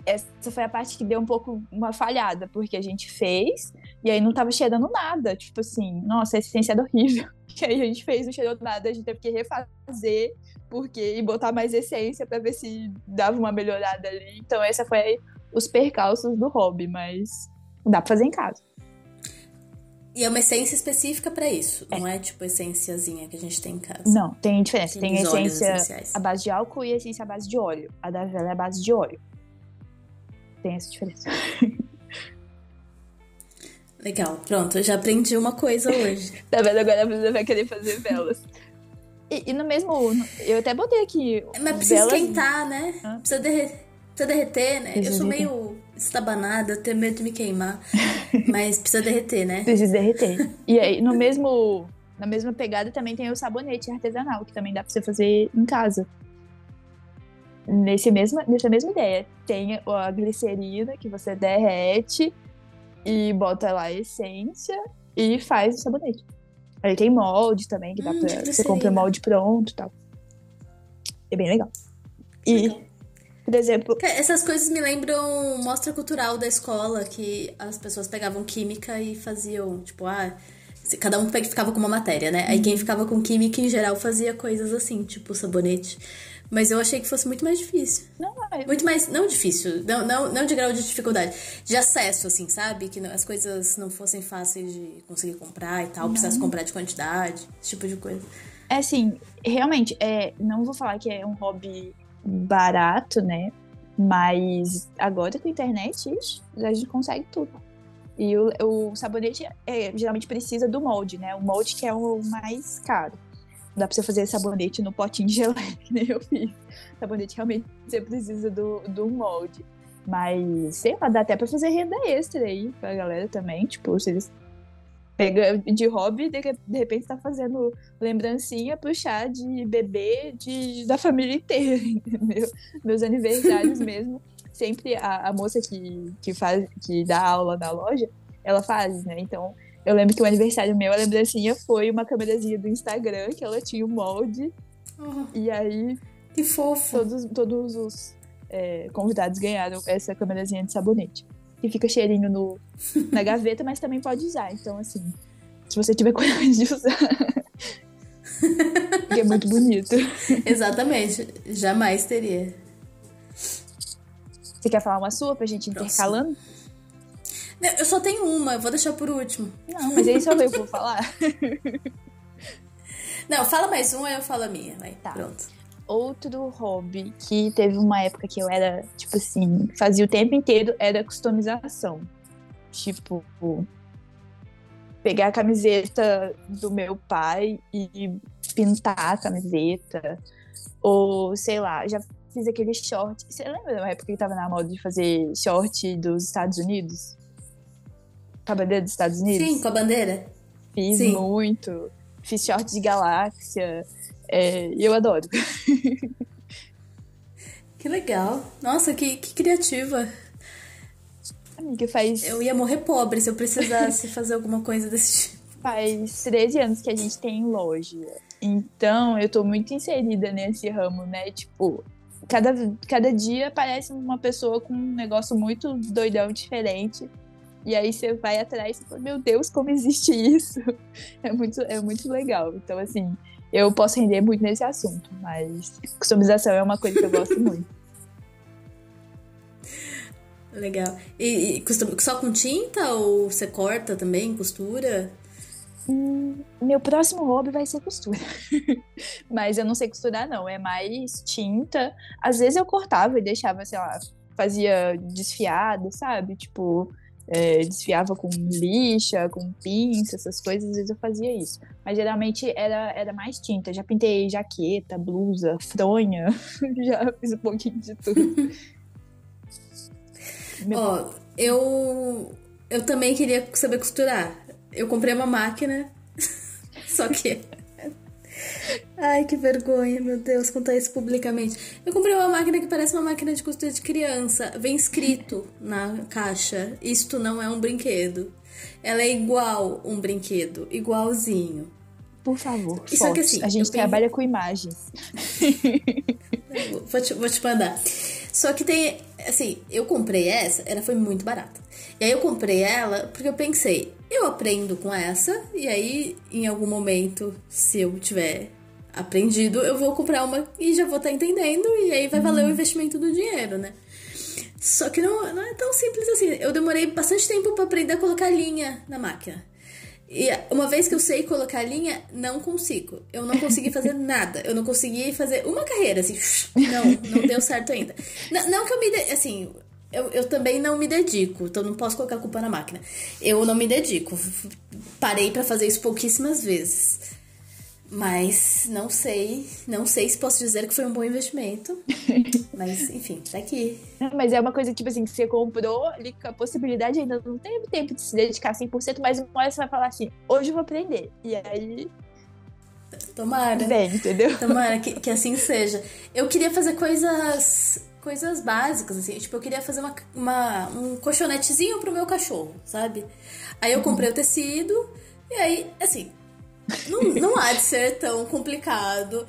essa foi a parte que deu um pouco uma falhada, porque a gente fez e aí não tava cheirando nada. Tipo assim, nossa, a essência era horrível. E aí a gente fez, não cheirou nada, a gente teve que refazer porque, e botar mais essência pra ver se dava uma melhorada ali. Então, essa foi os percalços do hobby, mas dá pra fazer em casa. E é uma essência específica pra isso. Não é tipo essênciazinha que a gente tem em casa. Não, tem diferença. Tem óleos essência à base de álcool e essência à base de óleo. A da vela é a base de óleo. Tem essa diferença. Legal, pronto, eu já aprendi uma coisa hoje. Tá vendo? Agora você vai querer fazer velas. E, e no mesmo. Eu até botei aqui. Mas precisa velas- esquentar, né? Hã? Precisa, derre- precisa derreter, né? Eu Precisa sou derreter. meio estabanada, eu tenho medo de me queimar. mas precisa derreter, né? Precisa derreter. E aí, no mesmo. Na mesma pegada também tem o sabonete artesanal, que também dá pra você fazer em casa. Nesse mesma, nessa mesma ideia. Tem a glicerina que você derrete e bota lá a essência e faz o sabonete. Aí tem molde também, que dá Hum, pra. Você compra molde pronto e tal. É bem legal. E, Legal. por exemplo, Essas coisas me lembram mostra cultural da escola, que as pessoas pegavam química e faziam, tipo, ah, cada um ficava com uma matéria, né? Aí Uhum. quem ficava com química, em geral, fazia coisas assim, tipo sabonete. Mas eu achei que fosse muito mais difícil. não, é- Muito mais, não difícil, não, não, não de grau de dificuldade, de acesso, assim, sabe? Que não- as coisas não fossem fáceis de conseguir comprar e tal, precisasse comprar de quantidade, esse tipo de coisa. É assim, realmente, é, não vou falar que é um hobby barato, né? Mas agora com a internet, a gente consegue tudo. E o, o sabonete é, geralmente precisa do molde, né? O molde que é o mais caro. Dá pra você fazer sabonete no potinho de geleia, que nem eu fiz. Sabonete realmente você precisa do, do molde. Mas, sei lá, dá até pra fazer renda extra aí pra galera também. Tipo, se eles pegam de hobby, de, de repente tá fazendo lembrancinha pro chá de bebê de, da família inteira, entendeu? Meus aniversários mesmo. Sempre a, a moça que, que, faz, que dá aula na loja, ela faz, né? Então, eu lembro que o aniversário meu, a lembrancinha foi uma câmerazinha do Instagram, que ela tinha o um molde. Uhum. E aí. Que fofo! Todos, todos os é, convidados ganharam essa câmerazinha de sabonete. Que fica cheirinho no, na gaveta, mas também pode usar. Então, assim, se você tiver coragem de usar. é muito bonito. Exatamente. Jamais teria. Você quer falar uma sua pra gente intercalando? Eu só tenho uma, vou deixar por último. Não, mas aí só eu vou falar. Não, fala mais uma, eu falo a minha. Vai, tá. pronto. Outro hobby que teve uma época que eu era, tipo assim, fazia o tempo inteiro era customização. Tipo, pegar a camiseta do meu pai e pintar a camiseta. Ou, sei lá, já fiz aquele short. Você lembra da época que tava na moda de fazer short dos Estados Unidos? Com a bandeira dos Estados Unidos? Sim, com a bandeira. Fiz Sim. muito. Fiz short de galáxia. É, eu adoro. que legal. Nossa, que, que criativa. Amiga, faz. Eu ia morrer pobre se eu precisasse fazer alguma coisa desse tipo. Faz 13 anos que a gente tem loja. Então, eu tô muito inserida nesse ramo, né? Tipo, cada, cada dia aparece uma pessoa com um negócio muito doidão, diferente. E aí você vai atrás e fala, meu Deus, como existe isso? É muito, é muito legal. Então, assim, eu posso render muito nesse assunto, mas customização é uma coisa que eu gosto muito. Legal. E, e só com tinta ou você corta também, costura? Hum, meu próximo hobby vai ser costura. Mas eu não sei costurar, não. É mais tinta. Às vezes eu cortava e deixava, sei lá, fazia desfiado, sabe? Tipo, é, desfiava com lixa, com pinça, essas coisas. Às vezes eu fazia isso. Mas geralmente era, era mais tinta. Já pintei jaqueta, blusa, fronha. Já fiz um pouquinho de tudo. Ó, eu, eu também queria saber costurar. Eu comprei uma máquina, só que. Ai, que vergonha, meu Deus, contar isso publicamente. Eu comprei uma máquina que parece uma máquina de costura de criança. Vem escrito na caixa: Isto não é um brinquedo. Ela é igual um brinquedo, igualzinho. Por favor, Só que assim, a gente trabalha com imagens. vou, te, vou te mandar. Só que tem, assim, eu comprei essa, ela foi muito barata. E aí eu comprei ela porque eu pensei, eu aprendo com essa, e aí em algum momento, se eu tiver aprendido, eu vou comprar uma e já vou estar tá entendendo, e aí vai valer o investimento do dinheiro, né? Só que não, não é tão simples assim. Eu demorei bastante tempo para aprender a colocar linha na máquina. E uma vez que eu sei colocar linha, não consigo. Eu não consegui fazer nada. Eu não consegui fazer uma carreira, assim. Não, não deu certo ainda. Não, não que eu me. De, assim, eu, eu também não me dedico, então não posso colocar a culpa na máquina. Eu não me dedico. Parei para fazer isso pouquíssimas vezes. Mas não sei, não sei se posso dizer que foi um bom investimento. Mas, enfim, tá aqui. Mas é uma coisa, tipo assim, que você comprou ali com a possibilidade ainda não teve tempo de se dedicar 100%, mas uma hora você vai falar assim, hoje eu vou aprender. E aí... Tomara. Vem, entendeu? Tomara que, que assim seja. Eu queria fazer coisas coisas básicas, assim. Tipo, eu queria fazer uma, uma, um colchonetezinho pro meu cachorro, sabe? Aí eu comprei uhum. o tecido, e aí, assim, não, não há de ser tão complicado,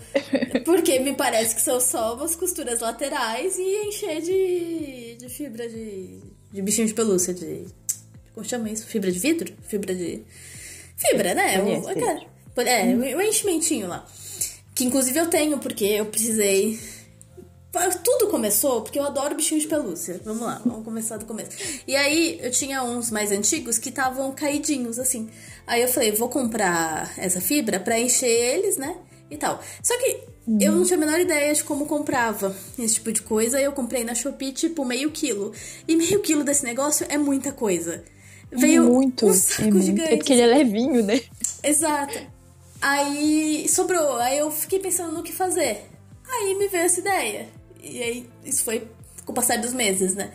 porque me parece que são só umas costuras laterais e encher de, de fibra de, de bichinho de pelúcia, de. Como chama isso? Fibra de vidro? Fibra de. Fibra, né? O, é, o enchimentinho lá. Que inclusive eu tenho, porque eu precisei tudo começou porque eu adoro bichinhos de pelúcia. Vamos lá, vamos começar do começo. E aí eu tinha uns mais antigos que estavam caidinhos assim. Aí eu falei, vou comprar essa fibra para encher eles, né? E tal. Só que uhum. eu não tinha a menor ideia de como comprava esse tipo de coisa. Eu comprei na Shopee, tipo, meio quilo. E meio quilo desse negócio é muita coisa. Veio é muito, um saco é gigante. É porque ele é levinho, né? Exato. Aí sobrou. Aí eu fiquei pensando no que fazer. Aí me veio essa ideia. E aí isso foi com o passar dos meses, né?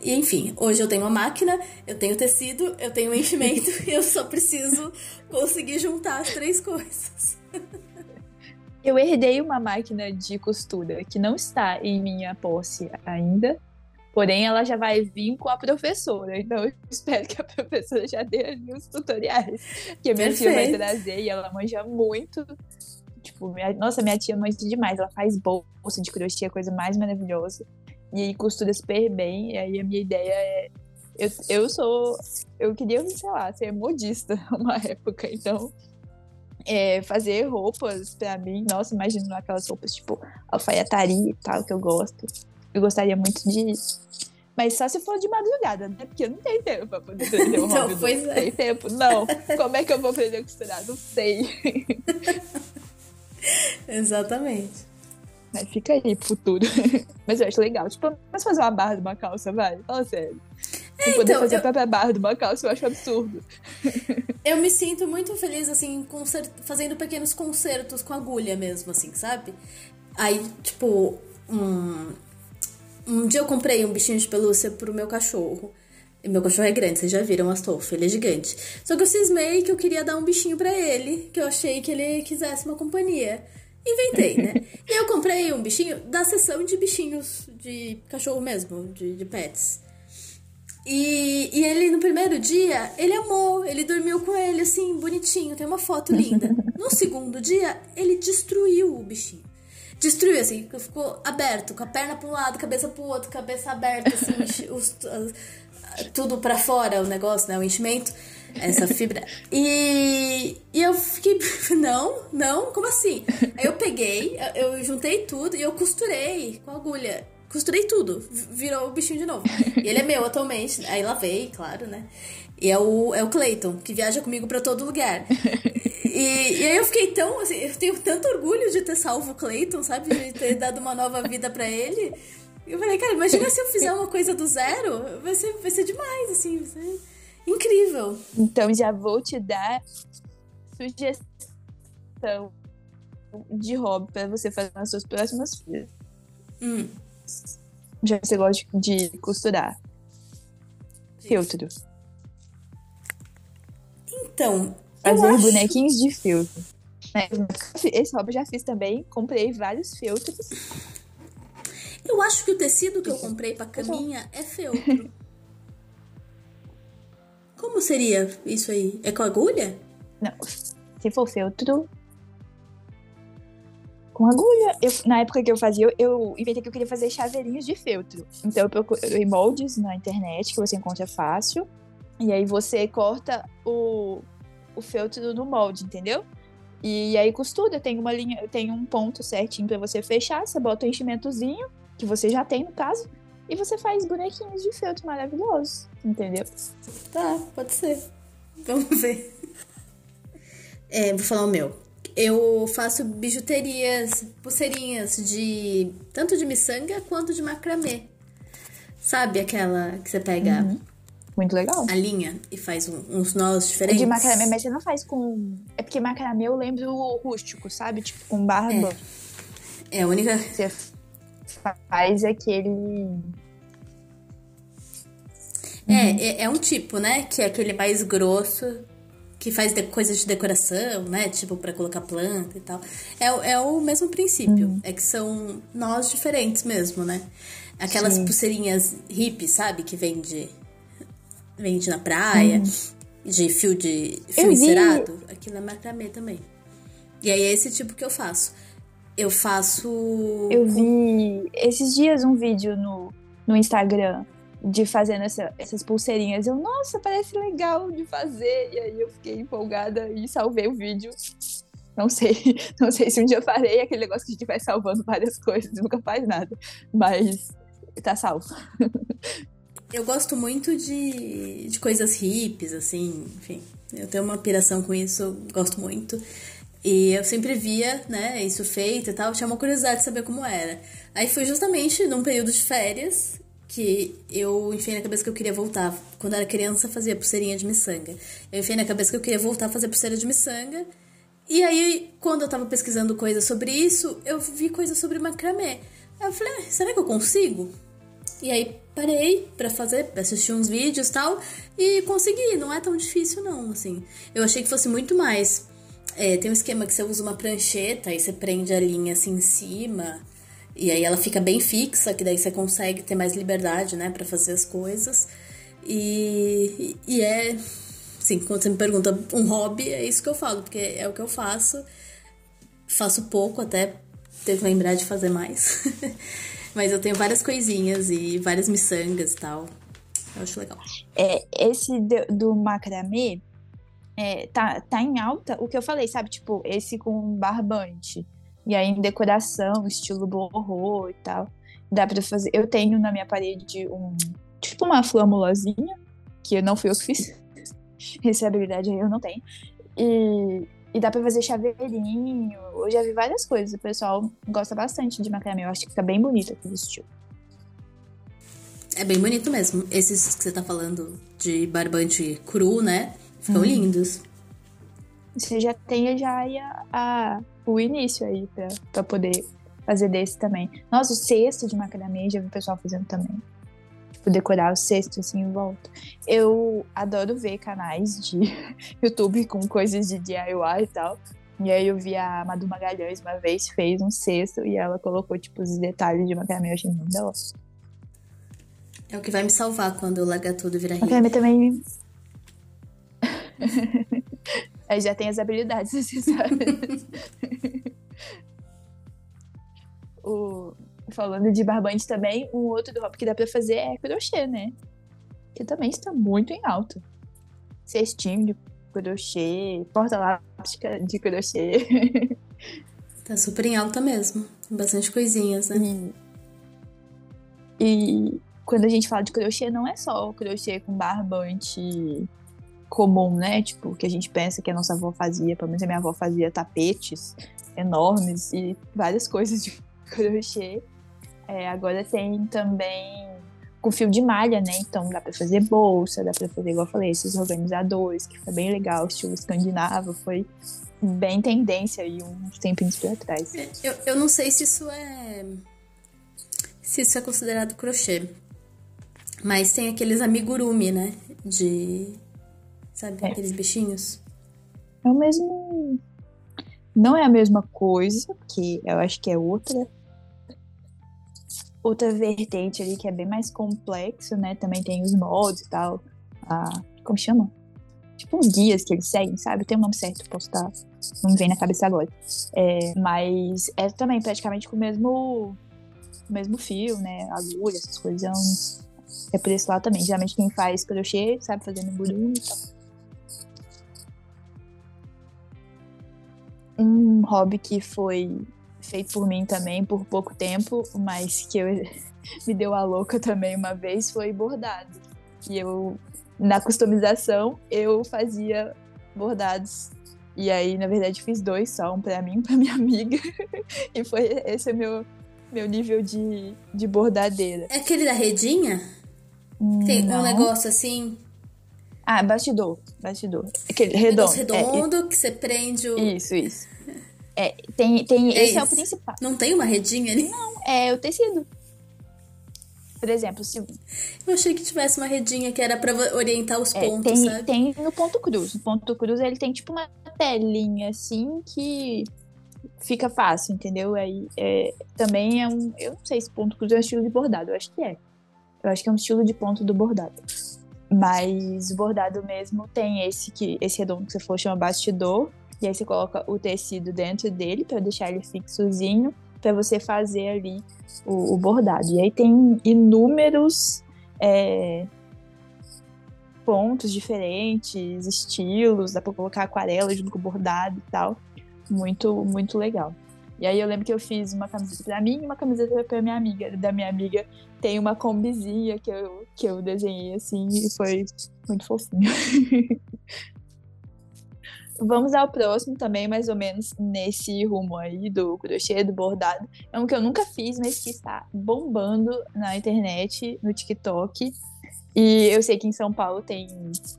E enfim, hoje eu tenho uma máquina, eu tenho tecido, eu tenho enchimento e eu só preciso conseguir juntar as três coisas. Eu herdei uma máquina de costura que não está em minha posse ainda, Porém, ela já vai vir com a professora. Então, eu espero que a professora já dê ali os tutoriais que a minha tia vai trazer. E ela manja muito. Tipo, minha, nossa, minha tia manja demais. Ela faz bolsa de crochê, a coisa mais maravilhosa. E aí costura super bem. E aí a minha ideia é. Eu, eu sou. Eu queria, sei lá, ser modista uma época. Então, é, fazer roupas pra mim. Nossa, imagino aquelas roupas tipo alfaiataria e tal, que eu gosto. Eu gostaria muito de. Mas só se for de madrugada, né? Porque eu não tenho tempo pra poder aprender então, hobby. Pois não é. tem tempo. Não. Como é que eu vou aprender a costurar? Não sei. Exatamente. Mas fica aí pro futuro. Mas eu acho legal. Tipo, mas fazer uma barra de uma calça, vai. Fala sério. É, poder então, fazer eu... a própria barra de uma calça eu acho absurdo. Eu me sinto muito feliz, assim, concert... fazendo pequenos concertos com agulha mesmo, assim, sabe? Aí, tipo, um... um dia eu comprei um bichinho de pelúcia pro meu cachorro. Meu cachorro é grande, vocês já viram Astolfo, ele é gigante. Só que eu cismei que eu queria dar um bichinho para ele, que eu achei que ele quisesse uma companhia. Inventei, né? e eu comprei um bichinho da seção de bichinhos de cachorro mesmo, de, de pets. E, e ele, no primeiro dia, ele amou, ele dormiu com ele, assim, bonitinho, tem uma foto linda. No segundo dia, ele destruiu o bichinho. Destruiu, assim, ficou aberto, com a perna para um lado, cabeça para o outro, cabeça aberta, assim, os, tudo para fora o negócio, né? O enchimento, essa fibra. E, e eu fiquei, não, não, como assim? Aí eu peguei, eu juntei tudo e eu costurei com agulha. Costurei tudo, virou o bichinho de novo. E ele é meu atualmente, aí lavei, claro, né? E é o, é o Clayton, que viaja comigo para todo lugar. E, e, aí eu fiquei tão, assim, eu tenho tanto orgulho de ter salvo o Clayton, sabe? De ter dado uma nova vida para ele. Eu falei, cara, imagina se eu fizer uma coisa do zero, vai ser, vai ser demais, assim, vai ser incrível. Então já vou te dar sugestão de hobby para você fazer nas suas próximas filhas. Hum. Já você gosta de costurar. Filtro. Então. Fazer acho... bonequinhos de filtro. Esse hobby eu já fiz também. Comprei vários filtros. Eu acho que o tecido que eu comprei pra caminha é feltro. Como seria isso aí? É com agulha? Não. Se for feltro. Com agulha. Eu, na época que eu fazia, eu, eu inventei que eu queria fazer chaveirinhos de feltro. Então eu procurei moldes na internet, que você encontra fácil. E aí você corta o, o feltro no molde, entendeu? E aí costura, tem uma linha, tem um ponto certinho para você fechar, você bota o enchimentozinho, que você já tem no caso, e você faz bonequinhos de feltro maravilhosos, entendeu? Tá, pode ser. Vamos ver. É, vou falar o meu. Eu faço bijuterias, pulseirinhas de tanto de miçanga quanto de macramê. Sabe aquela que você pega uhum. Muito legal. A linha e faz um, uns nós diferentes. De macramê, mas você não faz com. É porque macramê eu lembro rústico, sabe? Tipo, com barba. É, é a única. Você faz aquele. É, é, é, um tipo, né? Que é aquele mais grosso, que faz de, coisas de decoração, né? Tipo, para colocar planta e tal. É, é o mesmo princípio. Uhum. É que são nós diferentes mesmo, né? Aquelas Sim. pulseirinhas hip, sabe? Que vende, vende na praia, uhum. de fio de fio encerado. Aquilo é macramê também. E aí é esse tipo que eu faço. Eu faço. Eu vi esses dias um vídeo no, no Instagram de fazendo essa, essas pulseirinhas. Eu, nossa, parece legal de fazer. E aí eu fiquei empolgada e salvei o vídeo. Não sei, não sei se um dia farei aquele negócio que a gente vai salvando várias coisas, nunca faz nada. Mas tá salvo. Eu gosto muito de, de coisas hippies, assim, enfim. Eu tenho uma piração com isso, gosto muito. E eu sempre via, né, isso feito e tal, tinha uma curiosidade de saber como era. Aí foi justamente num período de férias que eu enfiei na cabeça que eu queria voltar. Quando era criança, fazia pulseirinha de miçanga. Eu enfiei na cabeça que eu queria voltar a fazer pulseira de miçanga. E aí, quando eu tava pesquisando coisas sobre isso, eu vi coisas sobre macramê. Aí eu falei, ah, será que eu consigo? E aí parei para fazer, assistir uns vídeos e tal, e consegui, não é tão difícil não, assim. Eu achei que fosse muito mais é, tem um esquema que você usa uma prancheta e você prende a linha assim em cima. E aí ela fica bem fixa, que daí você consegue ter mais liberdade, né, para fazer as coisas. E, e é, sim, quando você me pergunta um hobby, é isso que eu falo, porque é o que eu faço. Faço pouco até ter que lembrar de fazer mais. Mas eu tenho várias coisinhas e várias miçangas e tal. Eu acho legal. É, esse do, do macramê é, tá, tá em alta, o que eu falei, sabe? Tipo, esse com barbante. E aí em decoração, estilo borro e tal. Dá pra fazer. Eu tenho na minha parede um. Tipo uma flâmulazinha, que não fui eu que fiz. Essa habilidade aí eu não tenho. E, e dá pra fazer chaveirinho. Eu já vi várias coisas. O pessoal gosta bastante de macramê. Eu acho que fica bem bonito aquele estilo. É bem bonito mesmo. Esses que você tá falando de barbante cru, né? Ficam uhum. lindos. Você já tem já a, a, o início aí pra, pra poder fazer desse também. Nossa, o cesto de macramê, já vi o pessoal fazendo também. Tipo, decorar o cesto assim em volta. Eu adoro ver canais de YouTube com coisas de DIY e tal. E aí eu vi a Madu Magalhães uma vez, fez um cesto e ela colocou, tipo, os detalhes de macramê. Eu achei muito da. É o que vai me salvar quando eu largar tudo e virar rico. Macramê também... Aí já tem as habilidades, você sabe. o, falando de barbante também, um outro do hobby que dá pra fazer é crochê, né? Que também está muito em alta. Cestinho de crochê, porta-lápis de crochê. Tá super em alta mesmo. Bastante coisinhas, né? E, e quando a gente fala de crochê, não é só o crochê com barbante comum, né? Tipo, que a gente pensa que a nossa avó fazia, pelo menos a minha avó fazia tapetes enormes e várias coisas de crochê. É, agora tem também com fio de malha, né? Então dá para fazer bolsa, dá para fazer, igual eu falei, esses organizadores, que foi bem legal, estilo escandinavo, foi bem tendência aí uns tempinhos pra trás. É, eu, eu não sei se isso é. Se isso é considerado crochê. Mas tem aqueles amigurumi, né? De Sabe, é. aqueles bichinhos? É o mesmo. Não é a mesma coisa, porque eu acho que é outra. Outra vertente ali que é bem mais complexo, né? Também tem os mods e tal. Ah, como chama? Tipo os guias que eles seguem, sabe? Tem um nome certo, posso estar. Não me vem na cabeça agora. É, mas é também praticamente com o mesmo. O mesmo fio, né? Agulha, essas coisas. É por esse lado também. Geralmente quem faz crochê sabe fazer no e tal. Um hobby que foi feito por mim também por pouco tempo, mas que eu, me deu a louca também uma vez foi bordado. E eu na customização eu fazia bordados. E aí, na verdade, fiz dois só, um para mim e pra minha amiga. e foi esse é meu meu nível de, de bordadeira. É aquele da redinha? Tem Não. um negócio assim ah, bastidor. Bastidor. Aquele redondo. redondo é, que você prende o. Isso, isso. É, tem, tem, é esse isso. é o principal. Não tem uma redinha ali? Não, é o tecido. Por exemplo, se. Eu achei que tivesse uma redinha que era pra orientar os pontos, tem, sabe? Tem no ponto cruz. No ponto cruz ele tem tipo uma telinha assim que fica fácil, entendeu? Aí é, também é um. Eu não sei se ponto cruz é um estilo de bordado, eu acho que é. Eu acho que é um estilo de ponto do bordado. Mas o bordado mesmo tem esse que esse redondo que você falou chama bastidor. E aí você coloca o tecido dentro dele para deixar ele fixozinho para você fazer ali o, o, bordado. E aí tem inúmeros é, pontos diferentes, estilos, dá para colocar aquarela junto com o bordado e tal. Muito, muito legal. E aí eu lembro que eu fiz uma camiseta para mim e uma camiseta para minha amiga. Da minha amiga tem uma combizinha que eu, que eu desenhei assim e foi muito fofinho. Vamos ao próximo também, mais ou menos nesse rumo aí do crochê, do bordado. É um que eu nunca fiz, mas que está bombando na internet, no TikTok. E eu sei que em São Paulo tem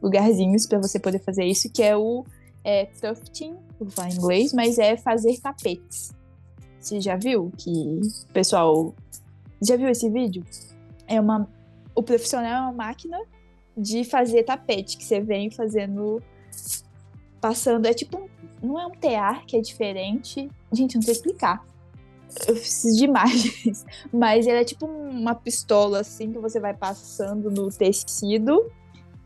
lugarzinhos para você poder fazer isso, que é o é, tufting, vou falar em inglês, mas é fazer tapetes. Você já viu que o pessoal. Já viu esse vídeo? É uma. O profissional é uma máquina de fazer tapete, que você vem fazendo. Passando. É tipo. Não é um tear que é diferente. Gente, não sei explicar. Eu preciso de imagens. Mas ele é tipo uma pistola, assim, que você vai passando no tecido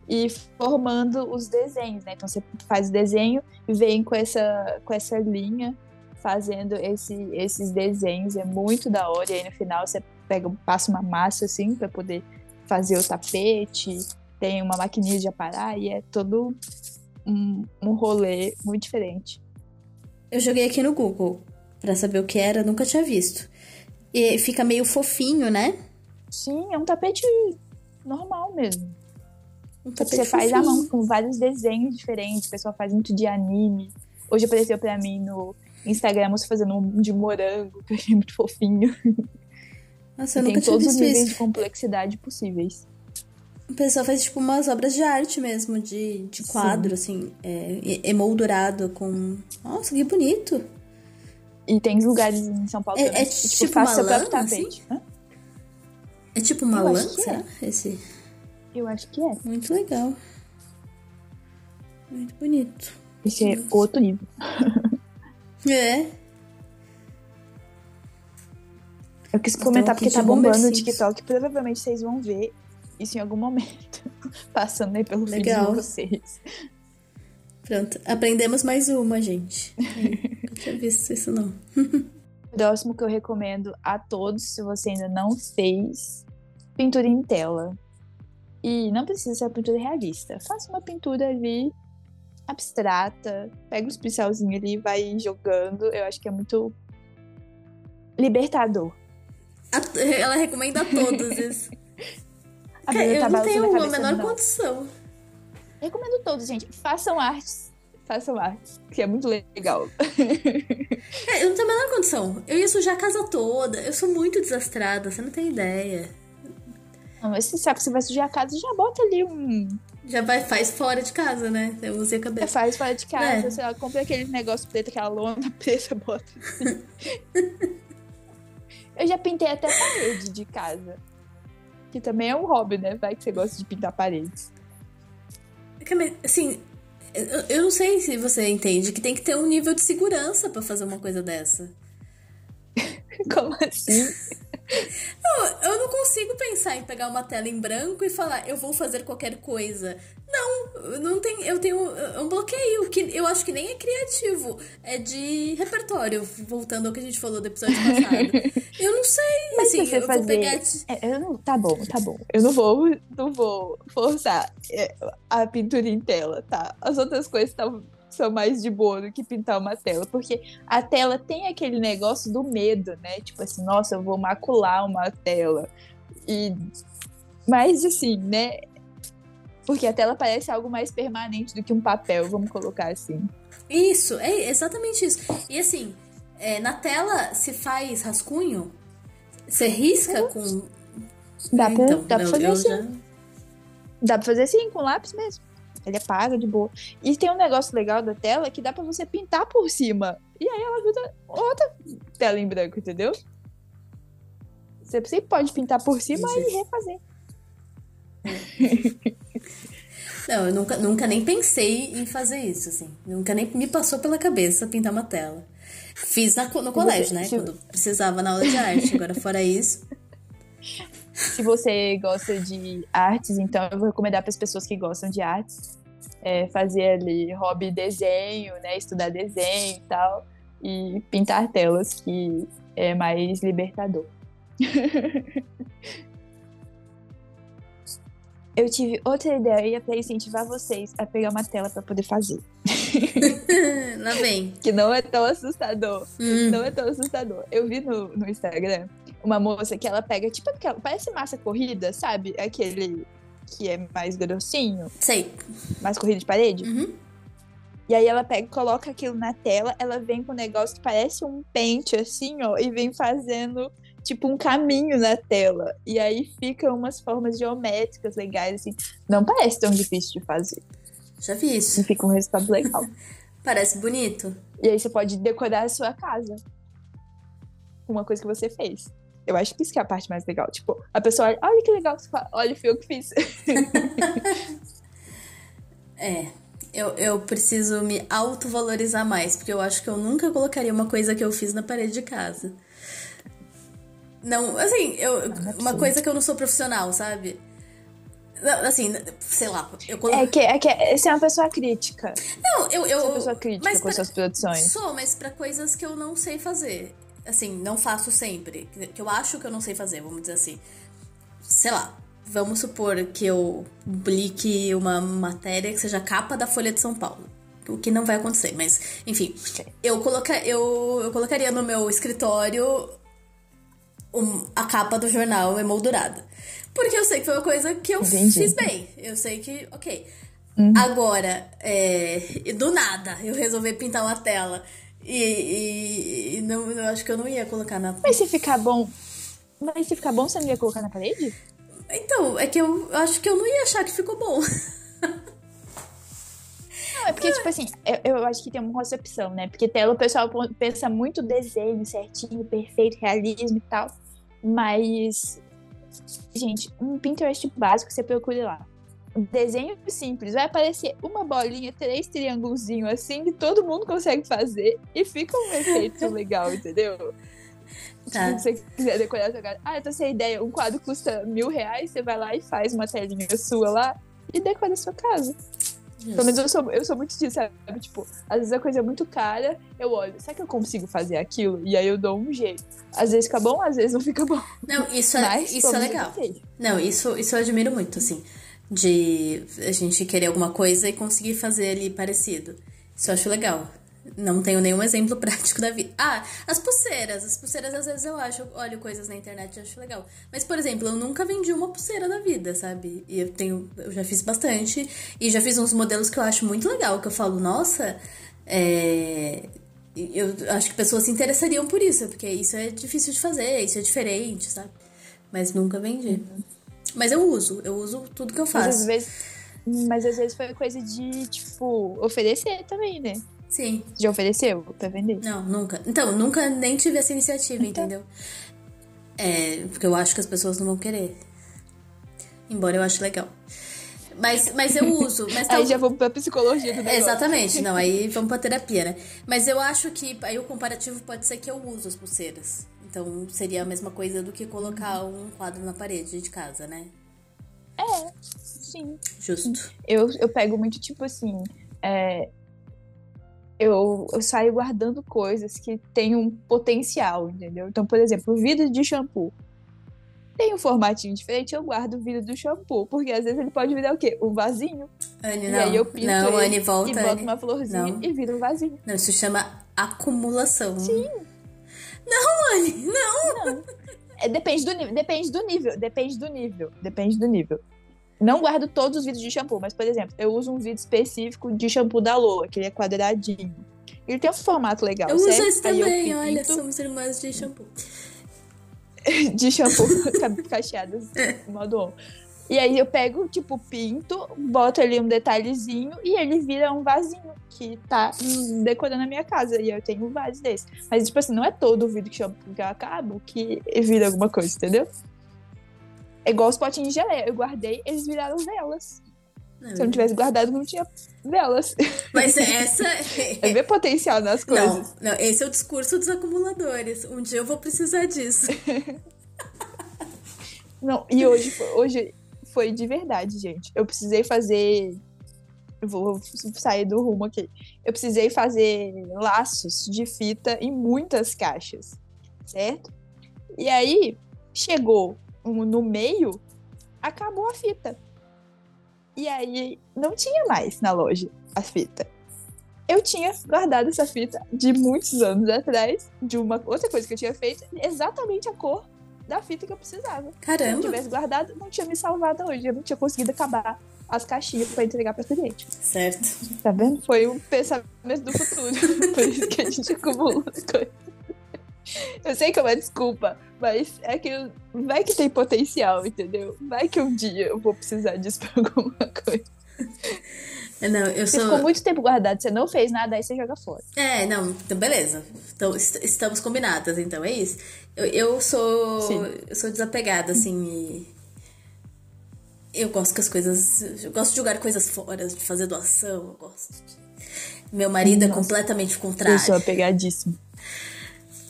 e formando os desenhos, né? Então você faz o desenho e vem com essa, com essa linha fazendo esse, esses desenhos. É muito da hora. E aí no final você pega, passa uma massa assim para poder fazer o tapete. Tem uma maquininha de aparar e é todo um, um rolê muito diferente. Eu joguei aqui no Google para saber o que era, nunca tinha visto. E fica meio fofinho, né? Sim, é um tapete normal mesmo. Um tapete você faz à mão com vários desenhos diferentes. O pessoal faz muito de anime. Hoje apareceu para mim no Instagram você fazendo um de morango, que eu achei muito fofinho. Nossa, eu nunca tem todos os níveis isso. de complexidade possíveis. O pessoal faz tipo umas obras de arte mesmo, de, de quadro, Sim. assim, é, emoldurado com. Nossa, que bonito! E tem lugares em São Paulo é, também. É tipo, tipo uma lã, assim? É tipo uma lã, será? É. Esse... Eu acho que é. Muito legal. Muito bonito. Esse é outro nível. é. Eu quis então, comentar então, porque tá bombando no TikTok. Provavelmente vocês vão ver isso em algum momento. Passando aí pelo Legal. de vocês. Pronto, aprendemos mais uma, gente. Não tinha visto isso, não. Próximo que eu recomendo a todos, se você ainda não fez, pintura em tela. E não precisa ser uma pintura realista. Faça uma pintura ali abstrata, pega os pincelzinhos ali e vai jogando. Eu acho que é muito libertador. Ela recomenda a todos isso. a eu não tenho uma menor não. condição. Recomendo todos, gente. Façam artes. Façam artes, que é muito legal. é, eu não tenho a menor condição. Eu ia sujar a casa toda. Eu sou muito desastrada, você não tem ideia. Não, mas você sabe que você vai sujar a casa, já bota ali um. Já vai, faz fora de casa, né? Eu usei a cabeça. É, faz fora de casa, é. sei lá, compra aquele negócio preto, aquela lona preta, bota. Eu já pintei até parede de casa. Que também é um hobby, né? Vai que você gosta de pintar paredes. Assim, eu não sei se você entende que tem que ter um nível de segurança para fazer uma coisa dessa. Como assim? Não, eu não consigo pensar em pegar uma tela em branco e falar, eu vou fazer qualquer coisa. Não, não tem, eu tenho um bloqueio que eu acho que nem é criativo, é de repertório, voltando ao que a gente falou do episódio passado. eu não sei, Mas assim, você eu fazer... vou pegar é, eu não, tá bom, tá bom. Eu não vou, não vou forçar é, a pintura em tela, tá? As outras coisas estão são mais de boa do que pintar uma tela, porque a tela tem aquele negócio do medo, né? Tipo assim, nossa, eu vou macular uma tela. E mas assim, né? Porque a tela parece algo mais permanente do que um papel, vamos colocar assim. Isso, é exatamente isso. E assim, é, na tela se faz rascunho, você risca com. Dá pra, então, dá pra fazer assim. Já... Dá pra fazer assim, com lápis mesmo. Ele apaga de boa. E tem um negócio legal da tela que dá para você pintar por cima. E aí ela vira outra tela em branco, entendeu? Você sempre pode pintar por cima e refazer. Não, eu nunca, nunca nem pensei em fazer isso, assim. Nunca nem me passou pela cabeça pintar uma tela. Fiz na, no colégio, né? Quando precisava na aula de arte. Agora, fora isso. Se você gosta de artes, então eu vou recomendar para as pessoas que gostam de artes é, fazer ali hobby desenho, né? Estudar desenho e tal. E pintar telas, que é mais libertador. eu tive outra ideia para incentivar vocês a pegar uma tela para poder fazer. Lá vem. que não é tão assustador. Hum. Não é tão assustador. Eu vi no, no Instagram uma moça que ela pega, tipo aquela, parece massa corrida, sabe? Aquele que é mais grossinho. Sei. Mais corrida de parede. Uhum. E aí ela pega, coloca aquilo na tela, ela vem com um negócio que parece um pente, assim, ó, e vem fazendo tipo um caminho na tela. E aí ficam umas formas geométricas legais, assim. Não parece tão difícil de fazer. Já vi isso. E fica um resultado legal. parece bonito. E aí você pode decorar a sua casa uma coisa que você fez. Eu acho que isso que é a parte mais legal. Tipo, a pessoa olha, olha que legal, você fala, olha, fui eu que fiz. é. Eu, eu preciso me autovalorizar mais, porque eu acho que eu nunca colocaria uma coisa que eu fiz na parede de casa. Não, assim, eu, é uma coisa que eu não sou profissional, sabe? Assim, sei lá, eu colo... É que, é que você é uma pessoa crítica. Não, eu. eu Você é uma pessoa crítica com pra- suas produções. Sou, mas pra coisas que eu não sei fazer. Assim, não faço sempre. Que eu acho que eu não sei fazer, vamos dizer assim. Sei lá, vamos supor que eu publique uma matéria que seja capa da Folha de São Paulo. O que não vai acontecer, mas, enfim. Eu, coloca, eu, eu colocaria no meu escritório um- a capa do jornal emoldurada. Porque eu sei que foi uma coisa que eu Entendi. fiz bem. Eu sei que, ok. Uhum. Agora, é, do nada, eu resolvi pintar uma tela. E, e- e não, eu acho que eu não ia colocar na. Mas se ficar bom. Mas se ficar bom, você não ia colocar na parede? Então, é que eu acho que eu não ia achar que ficou bom. Não, é porque, tipo assim, eu, eu acho que tem uma concepção, né? Porque tela o pessoal pensa muito desenho certinho, perfeito, realismo e tal. Mas, gente, um Pinterest básico, você procure lá. Um desenho simples, vai aparecer uma bolinha, três triângulozinhos assim, que todo mundo consegue fazer e fica um efeito legal, entendeu? Tá. Tipo, se você quiser decorar sua casa. Ah, eu tô sem ideia. Um quadro custa mil reais, você vai lá e faz uma telinha sua lá e decora a sua casa. Pelo menos eu sou, eu sou muito disso, sabe? Tipo, às vezes a coisa é muito cara, eu olho, será que eu consigo fazer aquilo? E aí eu dou um jeito. Às vezes fica bom, às vezes não fica bom. Não, isso é, Mas, isso é legal. Não, isso, isso eu admiro muito, assim. De a gente querer alguma coisa e conseguir fazer ali parecido. Isso eu acho legal. Não tenho nenhum exemplo prático da vida. Ah, as pulseiras. As pulseiras, às vezes, eu acho, olho coisas na internet e acho legal. Mas, por exemplo, eu nunca vendi uma pulseira na vida, sabe? E eu tenho. Eu já fiz bastante. E já fiz uns modelos que eu acho muito legal, que eu falo, nossa, é. Eu acho que pessoas se interessariam por isso, porque isso é difícil de fazer, isso é diferente, sabe? Mas nunca vendi. Mas eu uso, eu uso tudo que eu Mas às faço. vezes. Mas às vezes foi coisa de, tipo, oferecer também, né? Sim. Já ofereceu pra vender? Não, nunca. Então, nunca nem tive essa iniciativa, Então. entendeu? É, porque eu acho que as pessoas não vão querer. Embora eu ache legal. Mas, mas eu uso. Mas Aí tal- já vamos pra psicologia do negócio. Exatamente, não, aí vamos pra terapia, né? Mas eu acho que aí o comparativo pode ser que eu uso as pulseiras. Então seria a mesma coisa do que colocar um quadro na parede de casa, né? É, sim. Justo. Eu, eu pego muito, tipo assim. é, eu, eu saio guardando coisas que têm um potencial, entendeu? Então, por exemplo, o vidro de shampoo. Tem um formatinho diferente, eu guardo o vidro do shampoo. Porque às vezes ele pode virar o quê? Um vasinho. Anne, e não. aí eu pinto não, ele Anne, volta. e boto Anne. uma florzinha Não. e vira um vasinho. Não, isso chama acumulação. Sim. Não, Anne, não. É, depende do nível, depende do nível, depende do nível, depende do nível. Não guardo todos os vidros de shampoo, mas, por exemplo, eu uso um vidro específico de shampoo da Loa, que ele é quadradinho. Ele tem um formato legal, Eu uso certo? esse Aí eu também, olha, somos irmãs de shampoo. de shampoo cacheadas, modo on. E aí eu pego, tipo, pinto, boto ali um detalhezinho e ele vira um vasinho que tá hum, decorando a minha casa. E eu tenho um vaso desse. Mas, tipo assim, não é todo o vidro de shampoo que eu acabo que vira alguma coisa, entendeu? É igual os potinhos de geleia. Eu guardei, eles viraram velas. Se eu não tivesse guardado, não tinha velas. Mas essa. É ver potencial nas coisas. Não, não, esse é o discurso dos acumuladores. Um dia eu vou precisar disso. Não, e hoje, hoje foi de verdade, gente. Eu precisei fazer. Eu vou sair do rumo aqui. Eu precisei fazer laços de fita em muitas caixas, certo? E aí chegou no meio, acabou a fita. E aí não tinha mais na loja a fita. Eu tinha guardado essa fita de muitos anos atrás, de uma outra coisa que eu tinha feito, exatamente a cor da fita que eu precisava. Se eu não Caramba. tivesse guardado, não tinha me salvado hoje. Eu não tinha conseguido acabar as caixinhas pra entregar pra cliente. Certo. Tá vendo? Foi um pensamento do futuro. Por isso que a gente acumula as coisas. Eu sei que é uma desculpa, mas é que vai que tem potencial, entendeu? Vai que um dia eu vou precisar disso pra alguma coisa. Não, eu Você sou. ficou muito tempo guardado, você não fez nada, aí você joga fora. É, não, então beleza. Então est- estamos combinadas, então é isso. Eu, eu sou. Sim. Eu sou desapegada, assim. Eu gosto que as coisas. Eu gosto de jogar coisas fora, de fazer doação, eu gosto. De... Meu marido é Nossa, é completamente contrário. Eu sou apegadíssimo.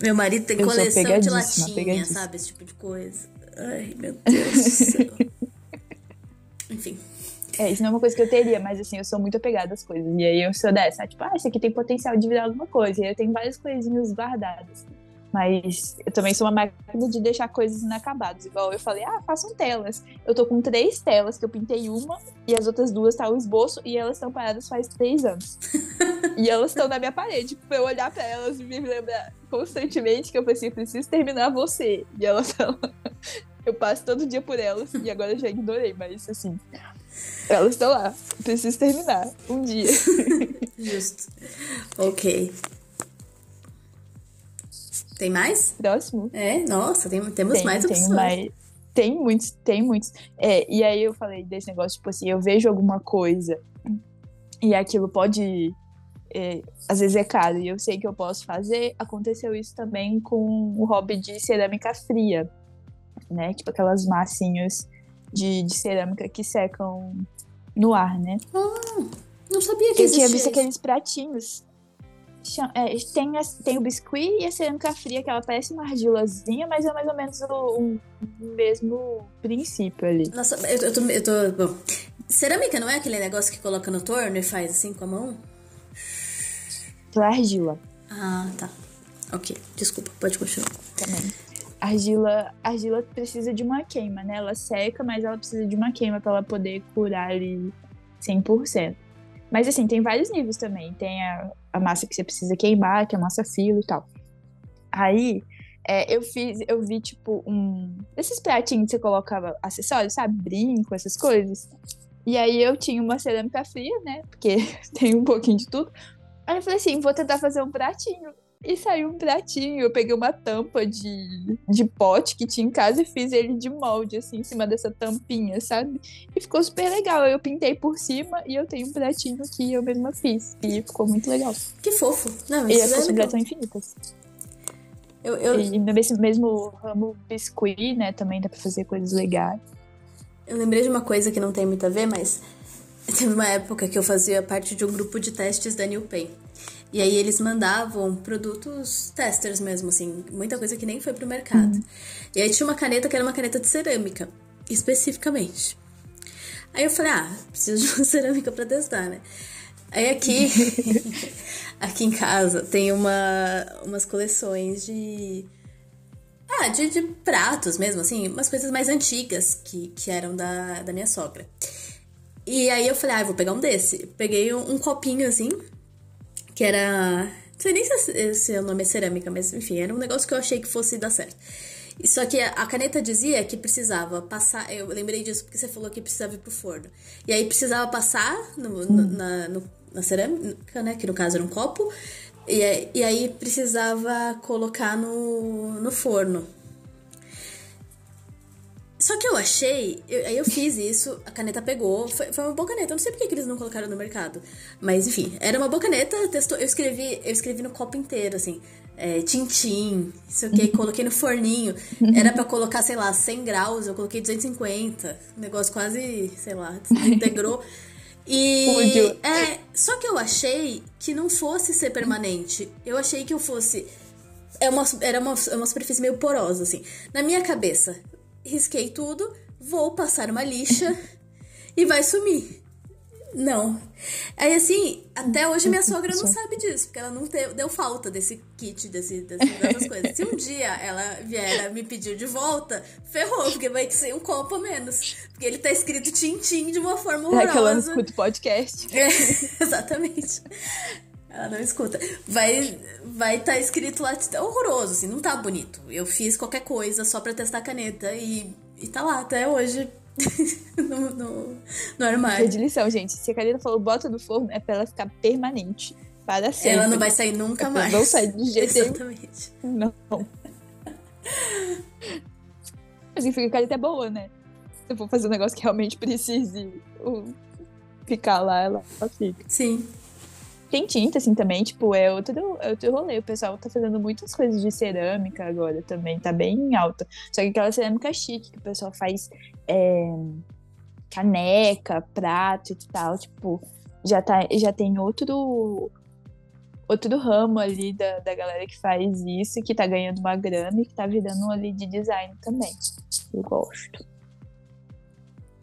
Meu marido tem eu coleção de latinha, sabe? Esse tipo de coisa. Ai, meu Deus do céu. Enfim. É, isso não é uma coisa que eu teria, mas assim, eu sou muito apegada às coisas. E aí eu sou dessa, tipo, ah, isso aqui tem potencial de virar alguma coisa. E aí eu tenho várias coisinhas guardadas. Mas eu também sou uma máquina de deixar coisas inacabadas. Igual eu falei, ah, façam telas. Eu tô com três telas, que eu pintei uma, e as outras duas tá o esboço, e elas estão paradas faz três anos. e elas estão na minha parede, pra eu olhar pra elas e me lembrar constantemente que eu pensei, preciso terminar você. E elas estão. eu passo todo dia por elas, e agora eu já ignorei, mas assim. Elas estão lá. Preciso terminar. Um dia. Justo. Ok. Tem mais? Próximo. É, nossa, tem, temos tem, mais opções. Tem, mais, tem muitos, tem muitos. É, e aí eu falei desse negócio, tipo assim, eu vejo alguma coisa e aquilo pode. É, às vezes é caro e eu sei que eu posso fazer. Aconteceu isso também com o hobby de cerâmica fria, né? Tipo aquelas massinhas de, de cerâmica que secam no ar, né? Ah, não sabia que eu tinha visto aqueles pratinhos é, tem, tem o biscuit e a cerâmica fria, que ela parece uma argilazinha, mas é mais ou menos o, o mesmo princípio ali. Nossa, eu, eu, tô, eu tô. Bom, cerâmica não é aquele negócio que coloca no torno e faz assim com a mão? Pra argila. Ah, tá. Ok, desculpa, pode continuar. Também. Argila, argila precisa de uma queima, né? Ela seca, mas ela precisa de uma queima para ela poder curar ali 100%. Mas assim, tem vários níveis também. Tem a, a massa que você precisa queimar, que é massa filo e tal. Aí, é, eu fiz, eu vi, tipo, um. Esses pratinhos que você colocava acessórios, sabe? Brinco, essas coisas. E aí eu tinha uma cerâmica fria, né? Porque tem um pouquinho de tudo. Aí eu falei assim, vou tentar fazer um pratinho. E saiu um pratinho. Eu peguei uma tampa de, de pote que tinha em casa e fiz ele de molde, assim, em cima dessa tampinha, sabe? E ficou super legal. Eu pintei por cima e eu tenho um pratinho que eu mesma fiz. E ficou muito legal. Que fofo. Não, e as é possibilidades são infinitas. Eu, eu... E nesse mesmo ramo biscuit, né, também dá pra fazer coisas legais. Eu lembrei de uma coisa que não tem muito a ver, mas teve uma época que eu fazia parte de um grupo de testes da New Pay. E aí eles mandavam produtos testers mesmo, assim, muita coisa que nem foi pro mercado. Uhum. E aí tinha uma caneta que era uma caneta de cerâmica, especificamente. Aí eu falei, ah, preciso de uma cerâmica para testar, né? Aí aqui, aqui em casa tem uma, umas coleções de. Ah, de, de, pratos mesmo, assim, umas coisas mais antigas que, que eram da, da minha sogra. E aí eu falei, ah, eu vou pegar um desse. Peguei um, um copinho assim, que era. Não sei nem se, se o nome é cerâmica, mas enfim, era um negócio que eu achei que fosse dar certo. Só que a caneta dizia que precisava passar. Eu lembrei disso porque você falou que precisava ir pro forno. E aí precisava passar no, no, na, no, na cerâmica, né? Que no caso era um copo. E, e aí precisava colocar no, no forno. Só que eu achei, eu, aí eu fiz isso, a caneta pegou, foi, foi uma boa caneta, eu não sei porque que eles não colocaram no mercado. Mas enfim, era uma boa caneta, testou, eu escrevi, eu escrevi no copo inteiro, assim, é, tintim, isso aqui, coloquei no forninho. Era para colocar, sei lá, 100 graus, eu coloquei 250. O negócio quase, sei lá, integrou. E é, só que eu achei que não fosse ser permanente. Eu achei que eu fosse é uma, era uma, é uma superfície meio porosa, assim. Na minha cabeça, risquei tudo, vou passar uma lixa e vai sumir. Não. Aí assim, até hoje minha sogra não sabe disso, porque ela não deu, deu falta desse kit, desse, dessas coisas. Se um dia ela vier me pedir de volta, ferrou, porque vai ser um copo a menos. Porque ele tá escrito tintim de uma forma horrorosa. É que ela não escuta podcast. É, exatamente. Ela não escuta. Vai vai estar tá escrito lá é horroroso, assim, não tá bonito. Eu fiz qualquer coisa só pra testar a caneta e, e tá lá até hoje. no, no, no armário. de lição, gente. Se a caneta falou bota no forno, é pra ela ficar permanente. Para sempre. Ela não vai sair nunca é mais. Não sai de jeito Exatamente. Não. Mas enfim, a caneta é boa, né? Se eu for fazer um negócio que realmente precise ficar lá, ela fica. Sim. Tem tinta, assim, também, tipo, é outro, é outro rolê. O pessoal tá fazendo muitas coisas de cerâmica agora também, tá bem alta. Só que aquela cerâmica chique que o pessoal faz é, caneca, prato e tal, tipo, já, tá, já tem outro outro ramo ali da, da galera que faz isso, que tá ganhando uma grana e que tá virando ali de design também. Eu gosto.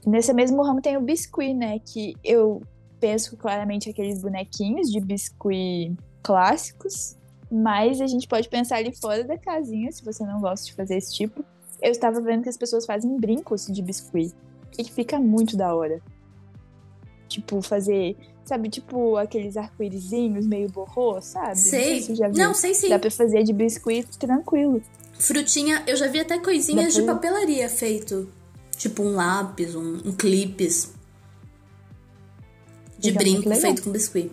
Nesse mesmo ramo tem o biscuit, né? Que eu penso claramente aqueles bonequinhos de biscuit clássicos, mas a gente pode pensar ali fora da casinha, se você não gosta de fazer esse tipo. Eu estava vendo que as pessoas fazem brincos de biscuit, e que fica muito da hora. Tipo, fazer, sabe, tipo aqueles arco-írisinhos meio borrô, sabe? Sei. Não, sei, não sei sim. Dá pra fazer de biscuit tranquilo. Frutinha, eu já vi até coisinhas de papelaria feito. Tipo um lápis, um, um clipes. De brinco feito com biscuit.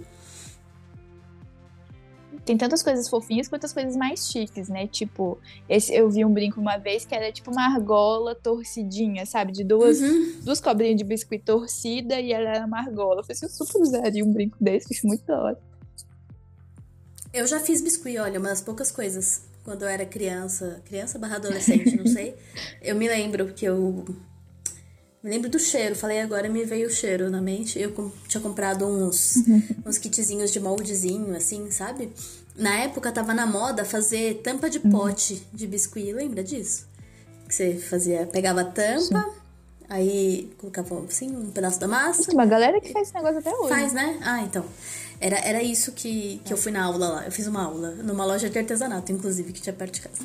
Tem tantas coisas fofinhas quanto as coisas mais chiques, né? Tipo, esse, eu vi um brinco uma vez que era tipo uma argola torcidinha, sabe? De duas, uhum. duas cobrinhas de biscuit torcida e ela era uma argola. Eu falei assim, eu super usaria um brinco desse, acho muito da hora. Eu já fiz biscuit, olha, umas poucas coisas. Quando eu era criança, criança barra adolescente, não sei. Eu me lembro que eu me lembro do cheiro, falei agora me veio o cheiro na mente. Eu tinha comprado uns, uns kitzinhos de moldezinho, assim, sabe? Na época tava na moda fazer tampa de pote de biscuit, lembra disso? Que você fazia, pegava a tampa, Sim. aí colocava assim um pedaço da massa. Tem uma galera que faz esse negócio até hoje. Faz, né? Ah, então. Era, era isso que, que eu fui na aula lá. Eu fiz uma aula numa loja de artesanato, inclusive, que tinha perto de casa.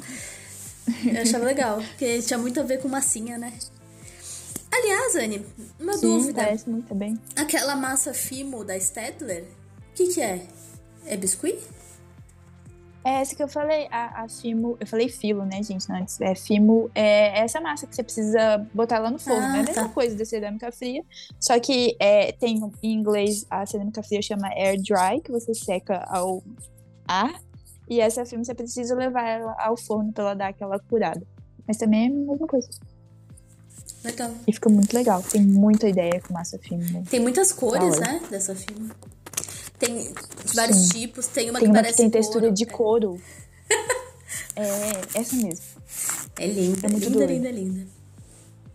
Eu achava legal, porque tinha muito a ver com massinha, né? Aliás, Anne, uma Sim, dúvida. parece muito bem. Aquela massa Fimo da Stedler, o que, que é? É biscuit? É essa que eu falei, a, a Fimo. Eu falei filo, né, gente, antes. É Fimo, é essa massa que você precisa botar lá no forno. Ah, é a mesma tá. coisa da cerâmica fria. Só que é, tem em inglês a cerâmica fria chama air dry, que você seca ao ar. E essa Fimo você precisa levar ela ao forno pra ela dar aquela curada. Mas também é a mesma coisa. Legal. E fica muito legal. Tem muita ideia com massa fina. Né? Tem muitas cores, né? Dessa fina. Tem vários Sim. tipos. Tem uma tem que uma parece. Que tem textura couro. de couro. é, essa mesmo. É linda, é muito linda, linda, linda.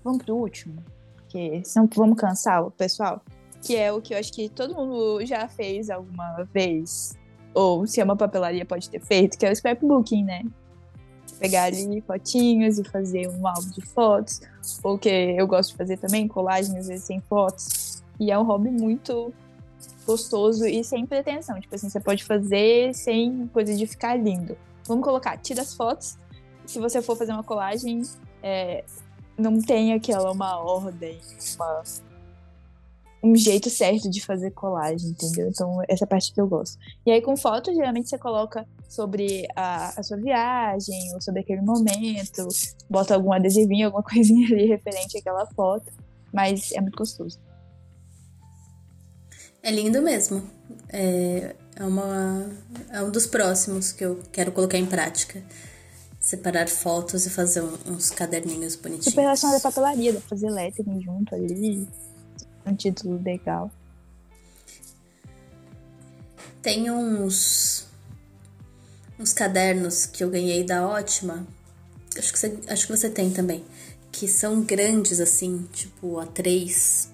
Vamos pro último. Porque senão vamos cansar o pessoal. Que é o que eu acho que todo mundo já fez alguma vez. Ou se é uma papelaria pode ter feito, que é o scrapbooking, né? Pegar ali fotinhos e fazer um álbum de fotos, ou que eu gosto de fazer também, colagem às vezes sem fotos. E é um hobby muito gostoso e sem pretensão. Tipo assim, você pode fazer sem coisa de ficar lindo. Vamos colocar, tira as fotos. Se você for fazer uma colagem, é, não tem aquela uma ordem, uma um jeito certo de fazer colagem, entendeu? Então, essa parte que eu gosto. E aí, com foto, geralmente você coloca sobre a, a sua viagem, ou sobre aquele momento, bota algum adesivinho, alguma coisinha ali referente àquela foto. Mas é muito gostoso. É lindo mesmo. É, é, uma, é um dos próximos que eu quero colocar em prática. Separar fotos e fazer uns caderninhos bonitinhos. Super relacionado à papelaria, dá pra fazer lettering junto ali um título legal. Tem uns uns cadernos que eu ganhei da Ótima. Acho que você, acho que você tem também, que são grandes assim, tipo A3.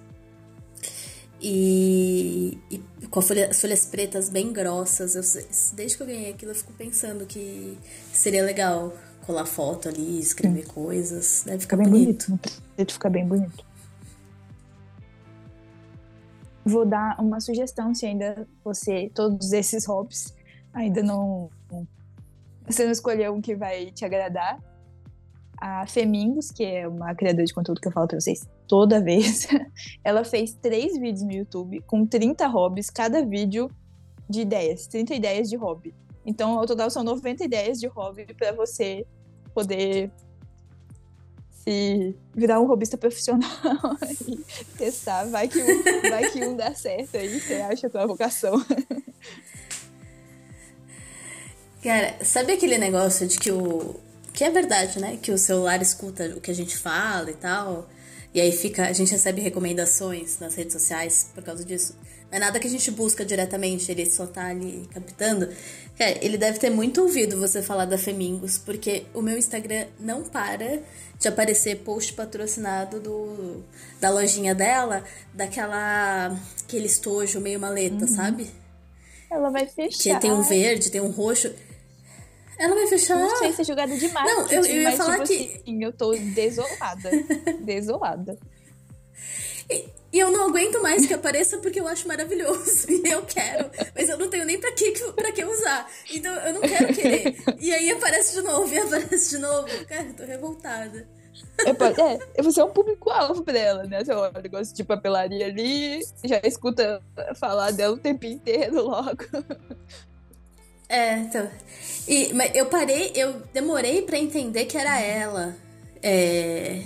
E, e com folha, as folhas pretas bem grossas. Eu, desde que eu ganhei aquilo, eu fico pensando que seria legal colar foto ali, escrever Sim. coisas. Deve ficar bem bonito. bonito. bonito. Fica bem bonito vou dar uma sugestão se ainda você, todos esses hobbies, ainda não. Você não escolheu um que vai te agradar. A Femingos, que é uma criadora de conteúdo que eu falo pra vocês toda vez, ela fez três vídeos no YouTube com 30 hobbies, cada vídeo de ideias, 30 ideias de hobby. Então, ao total, são 90 ideias de hobby para você poder se virar um robista profissional e testar, vai que, um, vai que um dá certo aí, você acha a tua vocação. Cara, sabe aquele negócio de que o. Que é verdade, né? Que o celular escuta o que a gente fala e tal. E aí fica. A gente recebe recomendações nas redes sociais por causa disso. É nada que a gente busca diretamente, ele só tá ali captando. Cara, ele deve ter muito ouvido você falar da Femingos, porque o meu Instagram não para de aparecer post patrocinado do, da lojinha dela, daquela aquele estojo meio maleta, uhum. sabe? Ela vai fechar. Que tem um verde, tem um roxo. Ela vai fechar. Não sei se é jogada demais. Não, eu, eu ia falar tipo que. Assim, eu tô desolada. desolada. E, e, eu não aguento mais que apareça porque eu acho maravilhoso. E eu quero. Mas eu não tenho nem pra que, pra que usar. Então eu não quero querer. E aí aparece de novo, e aparece de novo. Cara, eu tô revoltada. É, você é um público-alvo pra ela, né? Você olha o negócio de papelaria ali, já escuta falar dela o tempo inteiro logo. É, então. E, mas eu parei, eu demorei para entender que era ela. É,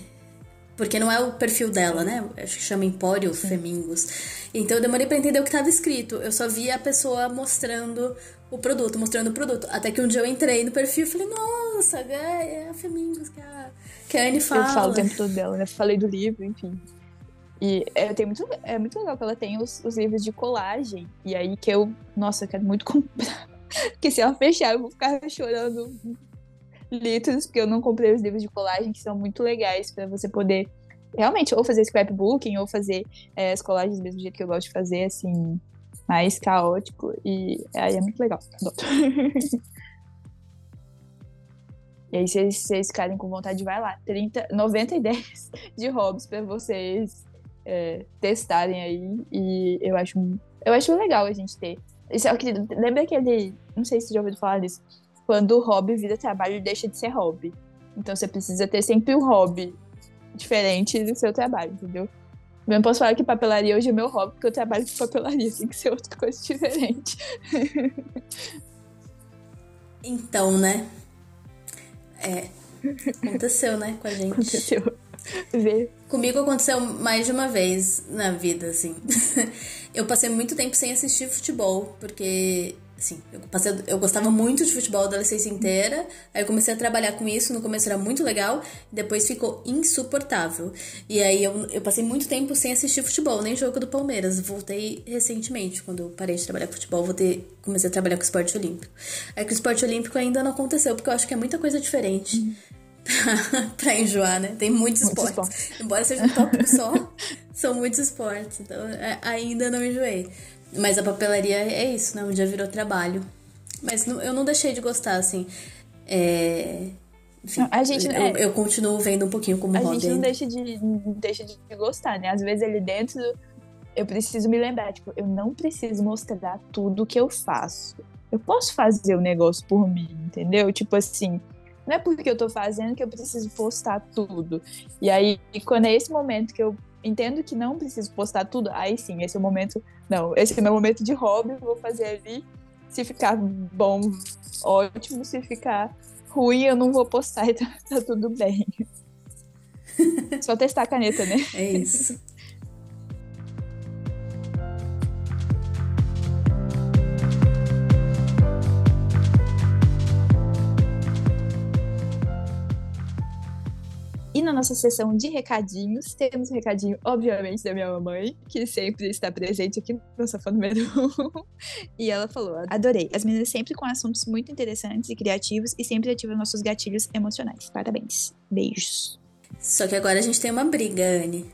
porque não é o perfil dela, né? Acho que chama Empório Femingos. Então eu demorei para entender o que estava escrito. Eu só vi a pessoa mostrando o produto, mostrando o produto. Até que um dia eu entrei no perfil e falei, nossa, é, é a Femingos que a, que a Anne fala. Eu falo o tempo todo dela, né? Falei do livro, enfim. E é, tem muito, é muito legal que ela tem os, os livros de colagem. E aí que eu, nossa, eu quero muito comprar. Porque se ela fechar, eu vou ficar chorando litros, porque eu não comprei os livros de colagem, que são muito legais para você poder realmente ou fazer scrapbooking ou fazer é, as colagens do mesmo jeito que eu gosto de fazer, assim, mais caótico. E aí é muito legal. e aí, se vocês, ficarem com vontade, vai lá. 30, 90 ideias de hobbies para vocês é, testarem aí. E eu acho, eu acho legal a gente ter. Isso, lembra aquele. Não sei se você já ouviu falar disso quando o hobby vira trabalho, deixa de ser hobby. Então você precisa ter sempre um hobby diferente do seu trabalho, entendeu? Eu não posso falar que papelaria hoje é meu hobby, porque eu trabalho com papelaria, tem que ser outra coisa diferente. Então, né? É. Aconteceu, né, com a gente. Aconteceu. Vê. Comigo aconteceu mais de uma vez na vida, assim. eu passei muito tempo sem assistir futebol, porque Assim, eu, passei, eu gostava muito de futebol a adolescência inteira. Aí eu comecei a trabalhar com isso. No começo era muito legal, depois ficou insuportável. E aí eu, eu passei muito tempo sem assistir futebol, nem jogo do Palmeiras. Voltei recentemente, quando eu parei de trabalhar com futebol, voltei, comecei a trabalhar com esporte olímpico. Aí que o esporte olímpico ainda não aconteceu, porque eu acho que é muita coisa diferente. Uhum. Pra, enjoar, né? Tem muitos muito esportes. Esporte. Embora seja um tópico só, são muitos esportes. Então, é, ainda não enjoei. Mas a papelaria é isso, né? Um dia virou trabalho. Mas não, eu não deixei de gostar, assim. É... Enfim, a gente, eu, é, eu, continuo vendo um pouquinho como a hobby. A gente não deixa de, deixa de gostar, né? Às vezes ali dentro eu preciso me lembrar, tipo, eu não preciso mostrar tudo que eu faço. Eu posso fazer o negócio por mim, entendeu? Tipo assim, não é porque eu tô fazendo que eu preciso postar tudo. E aí, quando é esse momento que eu entendo que não preciso postar tudo, aí sim, esse é o momento. Não, esse é meu momento de hobby, vou fazer ali. Se ficar bom, ótimo. Se ficar ruim, eu não vou postar e tá, tá tudo bem. Só testar a caneta, né? É isso. E na nossa sessão de recadinhos, temos um recadinho, obviamente, da minha mamãe, que sempre está presente aqui no Sofá número 1. e ela falou: Adorei. As meninas sempre com assuntos muito interessantes e criativos e sempre ativam nossos gatilhos emocionais. Parabéns. Beijos. Só que agora a gente tem uma briga, Anne.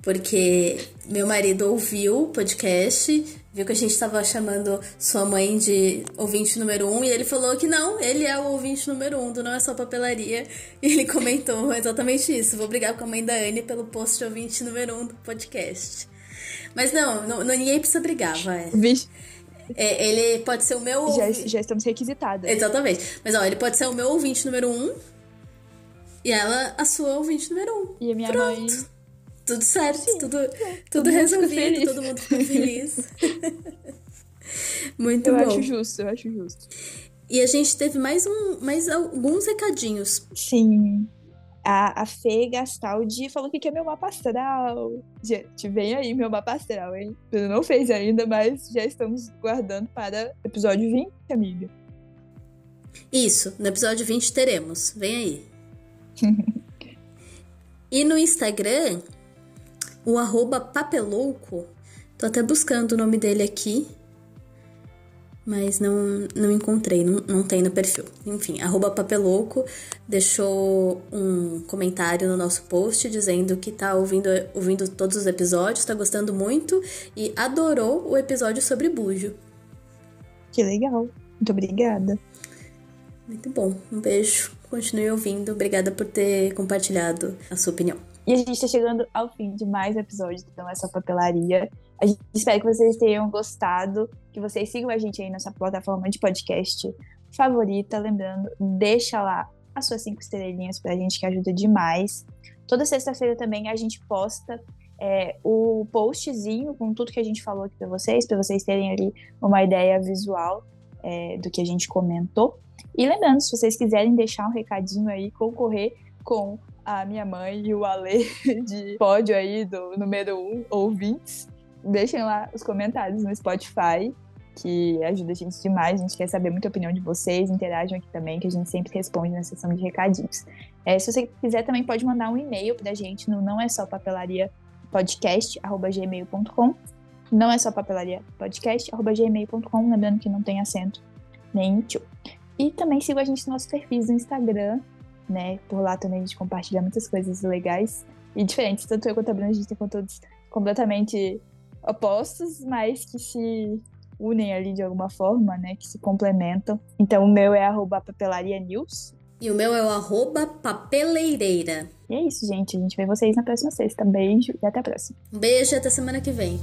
Porque meu marido ouviu o podcast, viu que a gente estava chamando sua mãe de ouvinte número um, e ele falou que não, ele é o ouvinte número um do Não É Só Papelaria. E ele comentou exatamente isso. Vou brigar com a mãe da Anne pelo post de ouvinte número um do podcast. Mas não, não, ninguém precisa brigar, vai. Vixe. É, ele pode ser o meu. Já, já estamos requisitadas. Exatamente. Mas ó, ele pode ser o meu ouvinte número um. E ela a sua ouvinte número um. E a minha Pronto. mãe tudo certo, Sim, tudo, tudo, resolvido, todo mundo ficou feliz. Muito eu bom. Eu acho justo, eu acho justo. E a gente teve mais, um, mais alguns recadinhos. Sim. A, a Fê Gastaldi falou que quer meu mapa astral. Gente, vem aí meu mapa astral, hein? Você não fez ainda, mas já estamos guardando para episódio 20, amiga. Isso, no episódio 20 teremos. Vem aí. e no Instagram, o arroba papelouco Tô até buscando o nome dele aqui, mas não, não encontrei, não, não tem no perfil. Enfim, arroba papelouco deixou um comentário no nosso post dizendo que tá ouvindo, ouvindo todos os episódios, tá gostando muito e adorou o episódio sobre bujo. Que legal. Muito obrigada. Muito bom. Um beijo. Continue ouvindo. Obrigada por ter compartilhado a sua opinião. E a gente está chegando ao fim de mais um episódio do Não É Só Papelaria. A gente espera que vocês tenham gostado, que vocês sigam a gente aí nessa plataforma de podcast favorita. Lembrando, deixa lá as suas cinco estrelinhas pra gente, que ajuda demais. Toda sexta-feira também a gente posta é, o postzinho com tudo que a gente falou aqui para vocês, para vocês terem ali uma ideia visual é, do que a gente comentou. E lembrando, se vocês quiserem deixar um recadinho aí, concorrer com a minha mãe e o Ale de pódio aí do número 1 um, ouvintes, deixem lá os comentários no Spotify, que ajuda a gente demais. A gente quer saber muita opinião de vocês, interajam aqui também, que a gente sempre responde na sessão de recadinhos. É, se você quiser, também pode mandar um e-mail pra gente no não é só papelaria podcast@gmail.com. Não é só papelaria podcast@gmail.com, lembrando que não tem acento nem tio. E também siga a gente nos nossos perfis no Instagram, né? Por lá também a gente compartilha muitas coisas legais e diferentes. Tanto eu quanto a Bruna, a gente tem conteúdos completamente opostos, mas que se unem ali de alguma forma, né? Que se complementam. Então o meu é arroba papelaria news. E o meu é o arroba papeleireira. E é isso, gente. A gente vê vocês na próxima sexta. Beijo e até a próxima. Um beijo e até semana que vem.